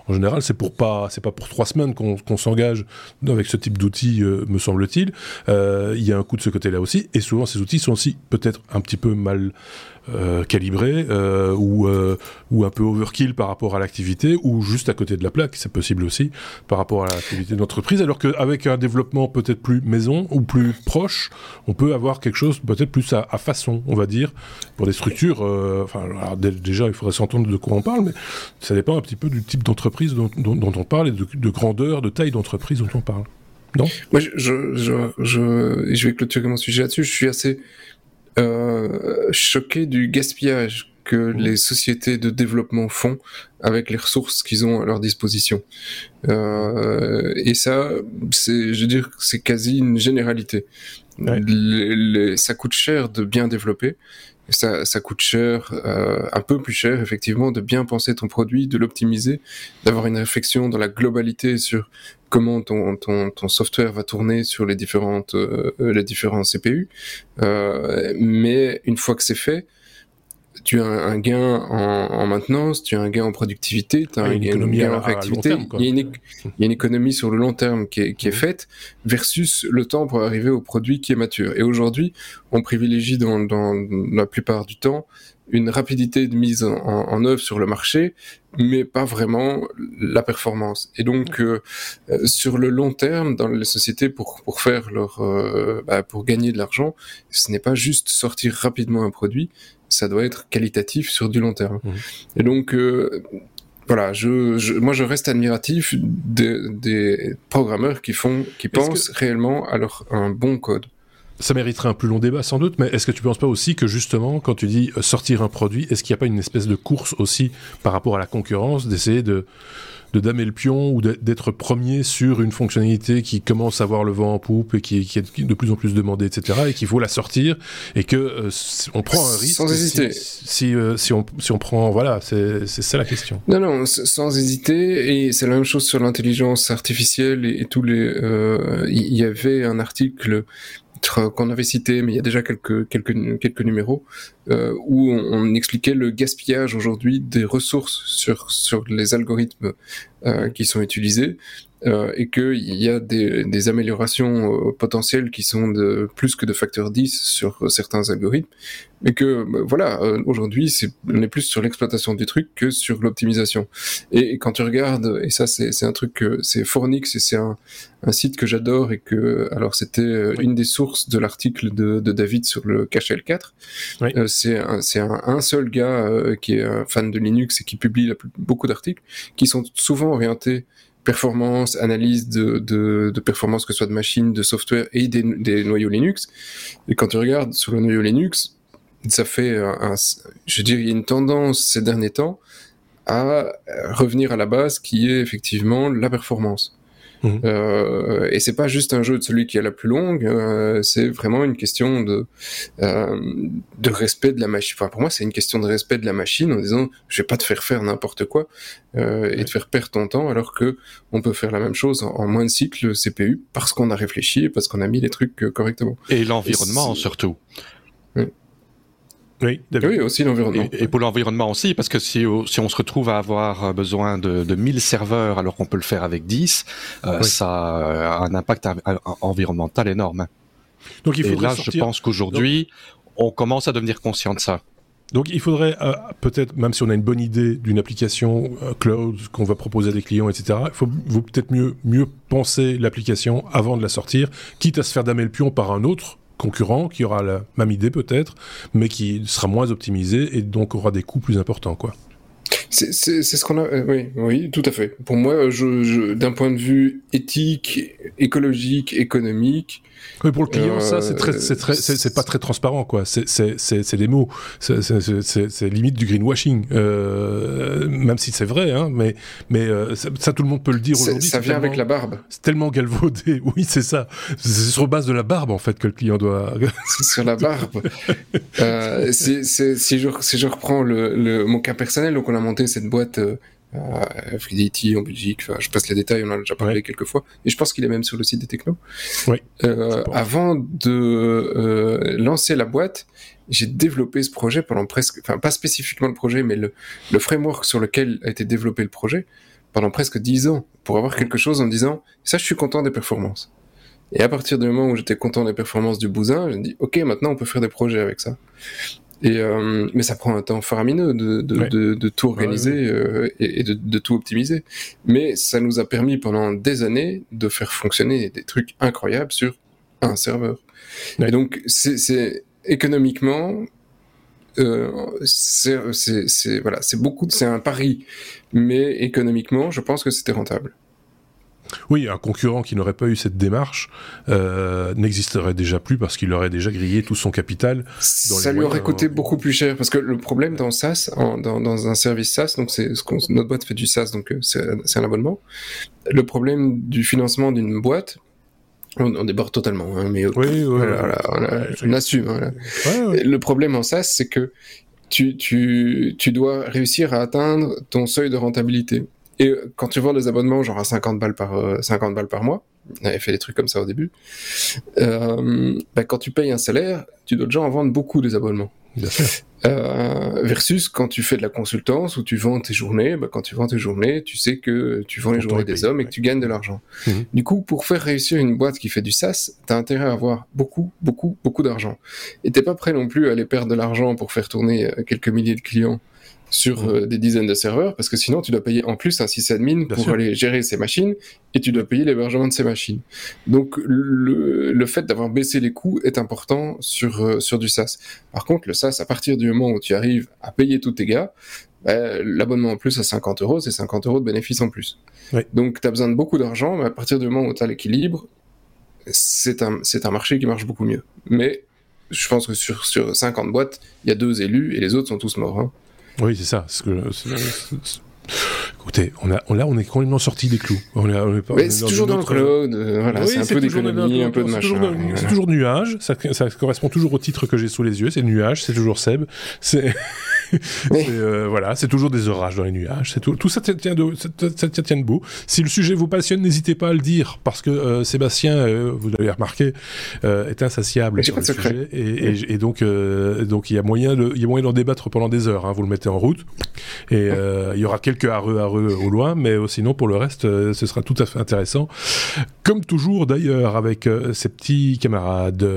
en général, c'est pour pas, c'est pas pour trois semaines qu'on s'engage avec ce type d'outils, euh, me semble-t-il. Euh, il y a un coût de ce côté-là aussi. Et souvent, ces outils sont aussi peut-être un petit peu mal euh, calibré euh, ou, euh, ou un peu overkill par rapport à l'activité ou juste à côté de la plaque, c'est possible aussi par rapport à l'activité d'entreprise, alors qu'avec un développement peut-être plus maison ou plus proche, on peut avoir quelque chose peut-être plus à, façon, on va dire, pour des structures. enfin, déjà, il faudrait s'entendre de quoi on parle, mais ça dépend un petit peu du type d'entreprise dont, on parle et de, de grandeur, de taille d'entreprise dont on parle. Non? Moi, je, je, je, je vais clôturer mon sujet là-dessus. Je suis assez euh, choqué du gaspillage que mmh. les sociétés de développement font avec les ressources qu'ils ont à leur disposition. Euh, et ça, c'est, je veux dire, c'est quasi une généralité. ça coûte cher de bien développer ça, ça coûte cher, euh, un peu plus cher effectivement, de bien penser ton produit, de l'optimiser, d'avoir une réflexion dans la globalité sur comment ton, ton, ton software va tourner sur les différentes euh, les différents CPU. Euh, mais une fois que c'est fait, tu as un gain en, maintenance, tu as un gain en productivité, tu as un, gain en réactivité. il, y a une, économie sur le long terme qui est, mhm. faite versus le temps pour arriver au produit qui est mature. Et aujourd'hui, on privilégie dans, dans la plupart du temps une rapidité de mise en, œuvre sur le marché, mais pas vraiment la performance. Et donc, euh, euh, sur le long terme, dans les sociétés, pour, pour faire leur, euh, bah, pour gagner de l'argent, ce n'est pas juste sortir rapidement un produit, ça doit être qualitatif sur du long terme. Mmh. Et donc, euh, voilà, je, moi je reste admiratif des, programmeurs qui font, qui pensent réellement à leur un bon code. Ça mériterait un plus long débat sans doute, mais est-ce que tu ne penses pas aussi que justement, quand tu dis sortir un produit, est-ce qu'il n'y a pas une espèce de course aussi par rapport à la concurrence, d'essayer de, de damer le pion ou d'être premier sur une fonctionnalité qui commence à avoir le vent en poupe et qui, est de plus en plus demandée, etc. Et qu'il faut la sortir et que euh, on prend un risque. Sans hésiter. Si, euh, si, on, si on prend, voilà, c'est ça la question. Non, non, sans hésiter. Et c'est la même chose sur l'intelligence artificielle et, tous les. Euh, il y avait un article qu'on avait cité, mais il y a déjà quelques quelques quelques numéros euh, où on, expliquait le gaspillage aujourd'hui des ressources sur sur les algorithmes euh, qui sont utilisés euh, et qu'il y a des, des améliorations euh, potentielles qui sont de plus que de facteur 10 sur certains algorithmes, mais que bah, voilà, euh, aujourd'hui, c'est, on est plus sur l'exploitation du truc que sur l'optimisation. Et, quand tu regardes, et ça c'est, un truc que c'est Fornix, et c'est un, un site que j'adore, et que, alors c'était une des sources de l'article de, de David sur le cache L4, c'est, un, c'est un, seul gars qui est un fan de Linux et qui publie beaucoup d'articles, qui sont souvent orientés performance, analyse de, de, de, performance, que ce soit de machines, de software et des, des, noyaux Linux. Et quand tu regardes sur le noyau Linux, ça fait, un, je dirais, une tendance ces derniers temps à revenir à la base qui est effectivement la performance. Mhm. Euh, et c'est pas juste un jeu de celui qui a la plus longue, euh, c'est vraiment une question de euh, de respect de la machine. Enfin, pour moi, c'est une question de respect de la machine en disant, je vais pas te faire faire n'importe quoi euh, et te faire perdre ton temps, alors que on peut faire la même chose en, moins de cycles CPU parce qu'on a réfléchi et parce qu'on a mis les trucs euh, correctement. Et l'environnement surtout. Oui, oui, aussi l'environnement. Et, pour l'environnement aussi, parce que si, si, on se retrouve à avoir besoin de, de 1000 serveurs alors qu'on peut le faire avec 10, euh, ça a un impact environnemental énorme. Donc il faudrait et là, je pense qu'aujourd'hui, on commence à devenir conscient de ça. Donc il faudrait euh, peut-être, même si on a une bonne idée d'une application euh, cloud qu'on va proposer à des clients, etc., il faut, faut peut-être mieux, mieux penser l'application avant de la sortir, quitte à se faire damer le pion par un autre concurrent qui aura la même idée peut-être, mais qui sera moins optimisé et donc aura des coûts plus importants, quoi. C'est ce qu'on a. oui, oui, tout à fait. Pour moi, d'un point de vue éthique, écologique, économique, oui, pour le client, ça, c'est très, c'est très, c'est pas très transparent, quoi. C'est des mots. C'est limite du greenwashing, euh, même si c'est vrai, hein. Mais, mais euh, ça, tout le monde peut le dire aujourd'hui. Ça vient avec la barbe. C'est tellement galvaudé. Oui, c'est ça. C'est sur base de la barbe, en fait, que le client doit. c'est sur la barbe. euh, si, si, je, si je reprends le, le, mon cas personnel, donc on a monté cette boîte. Euh, euh, Fidelity en Belgique. Enfin, je passe les détails, on en a déjà parlé quelques fois. Et je pense qu'il est même sur le site des technos. Oui. Euh, avant de euh, lancer la boîte, j'ai développé ce projet pendant presque, enfin pas spécifiquement le projet, mais le, le framework sur lequel a été développé le projet pendant presque dix ans pour avoir quelque chose en disant ça, je suis content des performances. Et à partir du moment où j'étais content des performances du bousin, j'ai dit ok, maintenant on peut faire des projets avec ça. Et, euh, mais ça prend un temps faramineux de, de, de, de tout organiser euh, et, de, de, tout optimiser. Mais ça nous a permis pendant des années de faire fonctionner des trucs incroyables sur un serveur. Et donc, c'est économiquement, euh, c'est voilà, c'est beaucoup, c'est un pari. Mais économiquement, je pense que c'était rentable. Oui, un concurrent qui n'aurait pas eu cette démarche euh, n'existerait déjà plus parce qu'il aurait déjà grillé tout son capital. ça lui aurait coûté beaucoup plus cher parce que le problème dans SaaS, dans, dans, un service SaaS, donc c'est ce qu'on notre boîte fait du SaaS, donc euh, c'est un abonnement. Le problème du financement d'une boîte, on, déborde totalement, hein, mais oui, on, assume. Le problème en SaaS, c'est que tu, tu, tu dois réussir à atteindre ton seuil de rentabilité. Et euh, quand tu vends des abonnements genre à 50 balles par 50 euh, balles par mois, on avait fait des trucs comme ça au début. Euh, bah, quand tu payes un salaire, tu dois déjà en vendre beaucoup des abonnements. Euh, versus quand tu fais de la consultance ou tu vends tes journées, bah, quand tu vends tes journées, tu sais que tu vends les journées des hommes et que tu gagnes de l'argent. Mhm. Du coup, pour faire réussir une boîte qui fait du SaaS, t'as intérêt à avoir beaucoup, beaucoup, beaucoup d'argent. Et t'es pas prêt non plus à aller perdre de l'argent pour faire tourner quelques milliers de clients sur mmh. euh, des dizaines de serveurs, parce que sinon tu dois payer en plus un sysadmin pour aller gérer ces machines, et tu dois payer l'hébergement de ces machines. Donc le, le fait d'avoir baissé les coûts est important sur, euh, sur du SaaS. Par contre, le SaaS, à partir du moment où tu arrives à payer tous tes gars, bah, l'abonnement en plus à 50 euros, c'est 50 euros de bénéfice en plus. Donc tu as besoin de beaucoup d'argent, mais à partir du moment où tu as l'équilibre, c'est un, un marché qui marche beaucoup mieux. Mais je pense que sur, sur 50 boîtes, il y a deux élus et les autres sont tous morts. Hein. Oui, c'est ça. que, Écoutez, on a, on, là, on est complètement sorti des clous. On est, on est, c'est toujours dans le cloud. Euh, voilà, c'est un peu d'économie, un peu de machin. C'est toujours nuage. Ça, ça, correspond toujours au titre que j'ai sous les yeux. C'est nuage. C'est toujours Seb. C'est euh, voilà, c'est toujours des orages dans les nuages. C'est tout, tout ça tient de, ça, tient debout. Si le sujet vous passionne, n'hésitez pas à le dire parce que euh, Sébastien, euh, vous l'avez remarqué, est insatiable sur le sujet et, et, donc donc il y a moyen de, il y a moyen d'en débattre pendant des heures. Hein. Vous le mettez en route et il y aura quelques hareux hareux au loin, mais sinon pour le reste, ce sera tout à fait intéressant. Comme toujours d'ailleurs avec ces petits camarades.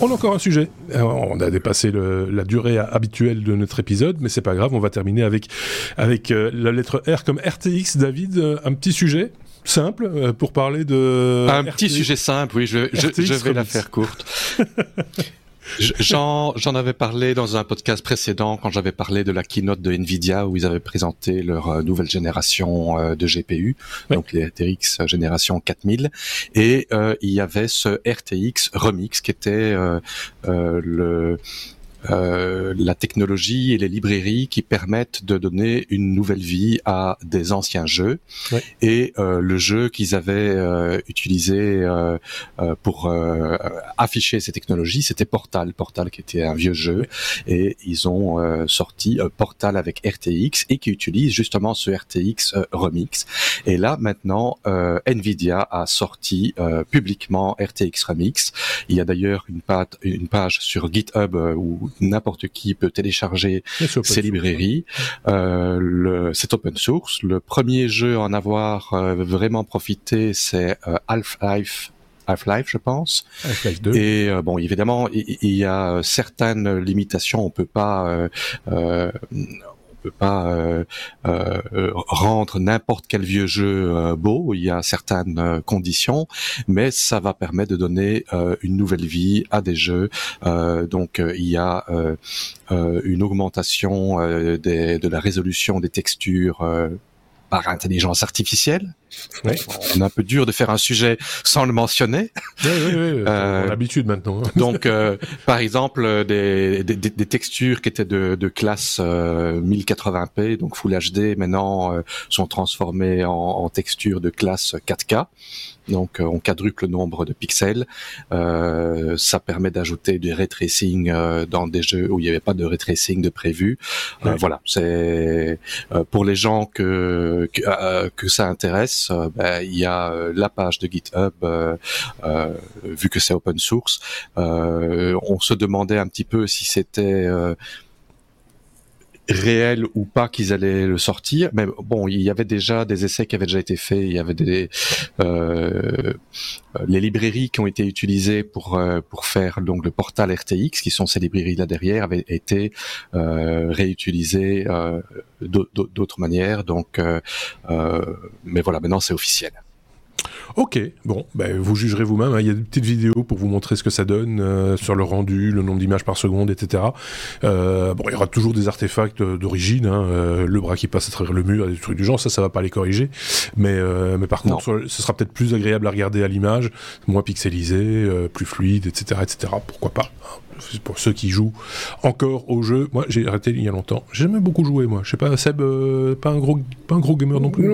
on a encore un sujet. on a dépassé le, la durée habituelle de notre épisode mais c'est pas grave, on va terminer avec, avec euh, la lettre R comme RTX. David, euh, un petit sujet simple euh, pour parler de... Un petit sujet simple, oui, je, je, vais la faire courte. J'en avais parlé dans un podcast précédent quand j'avais parlé de la keynote de Nvidia où ils avaient présenté leur nouvelle génération de GPU, donc les RTX génération 4000, et il y avait ce RTX Remix qui était le euh, la technologie et les librairies qui permettent de donner une nouvelle vie à des anciens jeux. Et euh, le jeu qu'ils avaient euh, utilisé euh, euh, pour afficher ces technologies, c'était Portal. Portal qui était un vieux jeu. Et ils ont sorti Portal avec RTX et qui utilise justement ce RTX Remix. Et là, maintenant, Nvidia a sorti publiquement RTX Remix. Il y a d'ailleurs une, page, une page sur GitHub où n'importe qui peut télécharger ces librairies. Euh, c'est open source. Le premier jeu à en avoir euh, vraiment profité, c'est euh, Half-Life Half-Life, je pense. Half-Life 2. Et euh, bon, évidemment, il, y a certaines limitations. On peut pas, pas rendre n'importe quel vieux jeu beau. Il y a certaines conditions, mais ça va permettre de donner une nouvelle vie à des jeux. donc il y a une augmentation de la résolution des textures par intelligence artificielle. Oui. On est un peu dur de faire un sujet sans le mentionner. Oui, oui, oui. Euh, l'habitude maintenant. Hein. donc, euh, par exemple, des, des, des, textures qui étaient de, de classe 1080p, euh, donc Full HD, maintenant euh, sont transformées en, en textures de classe 4K donc euh, on quadruple le nombre de pixels. Euh, ça permet d'ajouter du ray tracing euh, dans des jeux où il n'y avait pas de ray tracing de prévu. Voilà, c'est pour les gens que que, ça intéresse. Ben, il y a la page de GitHub, vu que c'est open source. on se demandait un petit peu si c'était réel ou pas qu'ils allaient le sortir. Mais bon, il y avait déjà des essais qui avaient déjà été faits. Il y avait des euh, les librairies qui ont été utilisées pour euh, pour faire donc le portal RTX, qui sont ces librairies là derrière, avaient été euh, réutilisées euh, d'autres manières. Donc, euh, mais voilà, maintenant c'est officiel. Ok, bon, ben, vous jugerez vous-même. Hein. Il y a des petites vidéos pour vous montrer ce que ça donne euh, sur le rendu, le nombre d'images par seconde, etc. Euh, bon, il y aura toujours des artefacts d'origine, hein, euh, le bras qui passe à travers le mur, des trucs du genre. Ça, ça va pas les corriger. Mais, mais par contre, ce sera peut-être plus agréable à regarder à l'image, moins pixelisé, plus fluide, etc., etc. Pourquoi pas pour ceux qui jouent encore au jeu. Moi, j'ai arrêté il y a longtemps. J'ai jamais beaucoup joué, moi. Je sais pas, Seb, euh, pas un gros, pas un gros gamer non plus.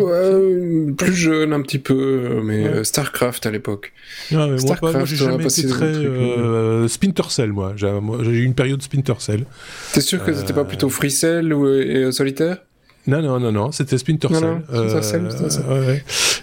plus jeune un petit peu, mais euh, Starcraft à l'époque. Ah, moi, moi j'ai jamais été très euh, Splinter Cell, moi. J'ai eu une période Splinter Cell. T'es sûr que c'était pas plutôt Free Cell ou Solitaire? Non, non, non, non, c'était Splinter Cell. Euh,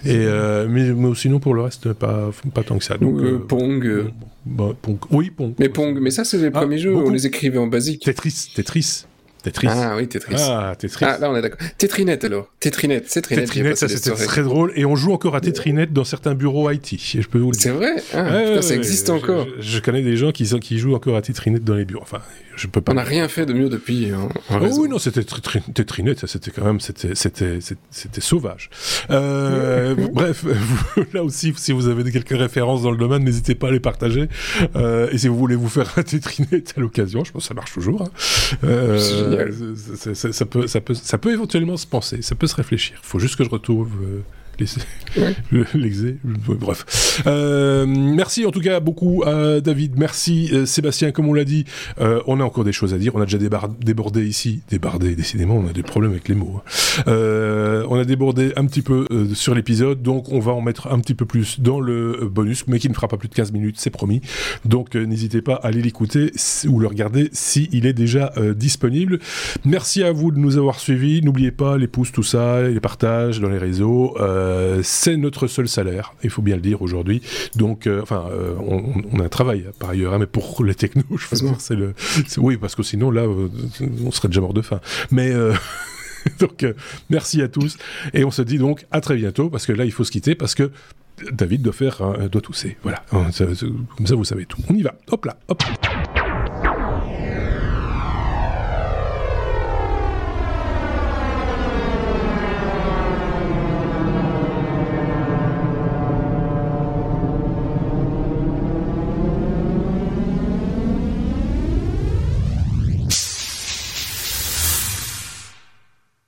Et euh, mais, mais, sinon pour le reste pas pas tant que ça. Donc euh, Pong. Bah, Pong. Oui, Pong. Mais Pong, mais ça c'est les ah, premiers jeux, on les écrivait en basique. Tetris, Tetris. Tetris. Ah oui, Tetris. Ah, Tetris. Ah, là, on est d'accord. Tetrinette, alors. Tetrinette, c'est Tetrinette. ça, c'était très drôle. Et on joue encore à Tetrinette dans certains bureaux IT. Je peux vous le dire. C'est vrai? Ah, ça existe encore. Je, connais des gens qui, qui jouent encore à Tetrinette dans les bureaux. Enfin, je peux pas. On n'a rien fait de mieux depuis. Hein, oh, oui, non, c'était Tetrinette. C'était quand même, c'était, c'était, c'était sauvage. Euh, bref, là aussi, si vous avez quelques références dans le domaine, n'hésitez pas à les partager. Euh, et si vous voulez vous faire un Tetrinette à l'occasion, je pense que ça marche toujours. Hein. Euh, ça, peut, ça, peut, ça peut éventuellement se penser, ça peut se réfléchir. Il faut juste que je retrouve l'exé. Bref. Euh, merci en tout cas beaucoup à David. Merci euh, Sébastien. Comme on l'a dit, euh, on a encore des choses à dire. On a déjà débordé ici. Débordé, décidément, on a des problèmes avec les mots. Hein. on a débordé un petit peu sur l'épisode. Donc on va en mettre un petit peu plus dans le bonus, mais qui ne fera pas plus de 15 minutes, c'est promis. Donc n'hésitez pas à aller l'écouter ou le regarder s'il est déjà disponible. Merci à vous de nous avoir suivis. N'oubliez pas les pouces, tout ça, les partages dans les réseaux. C'est notre seul salaire, il faut bien le dire aujourd'hui. Donc, euh, enfin, euh, on, a un travail par ailleurs, hein, mais pour les technos, je veux dire, c'est le, oui, parce que sinon là, on serait déjà mort de faim. Mais donc, merci à tous et on se dit donc à très bientôt parce que là, il faut se quitter parce que David doit faire, doit tousser. Voilà, comme ça, vous savez tout. On y va. Hop là, hop.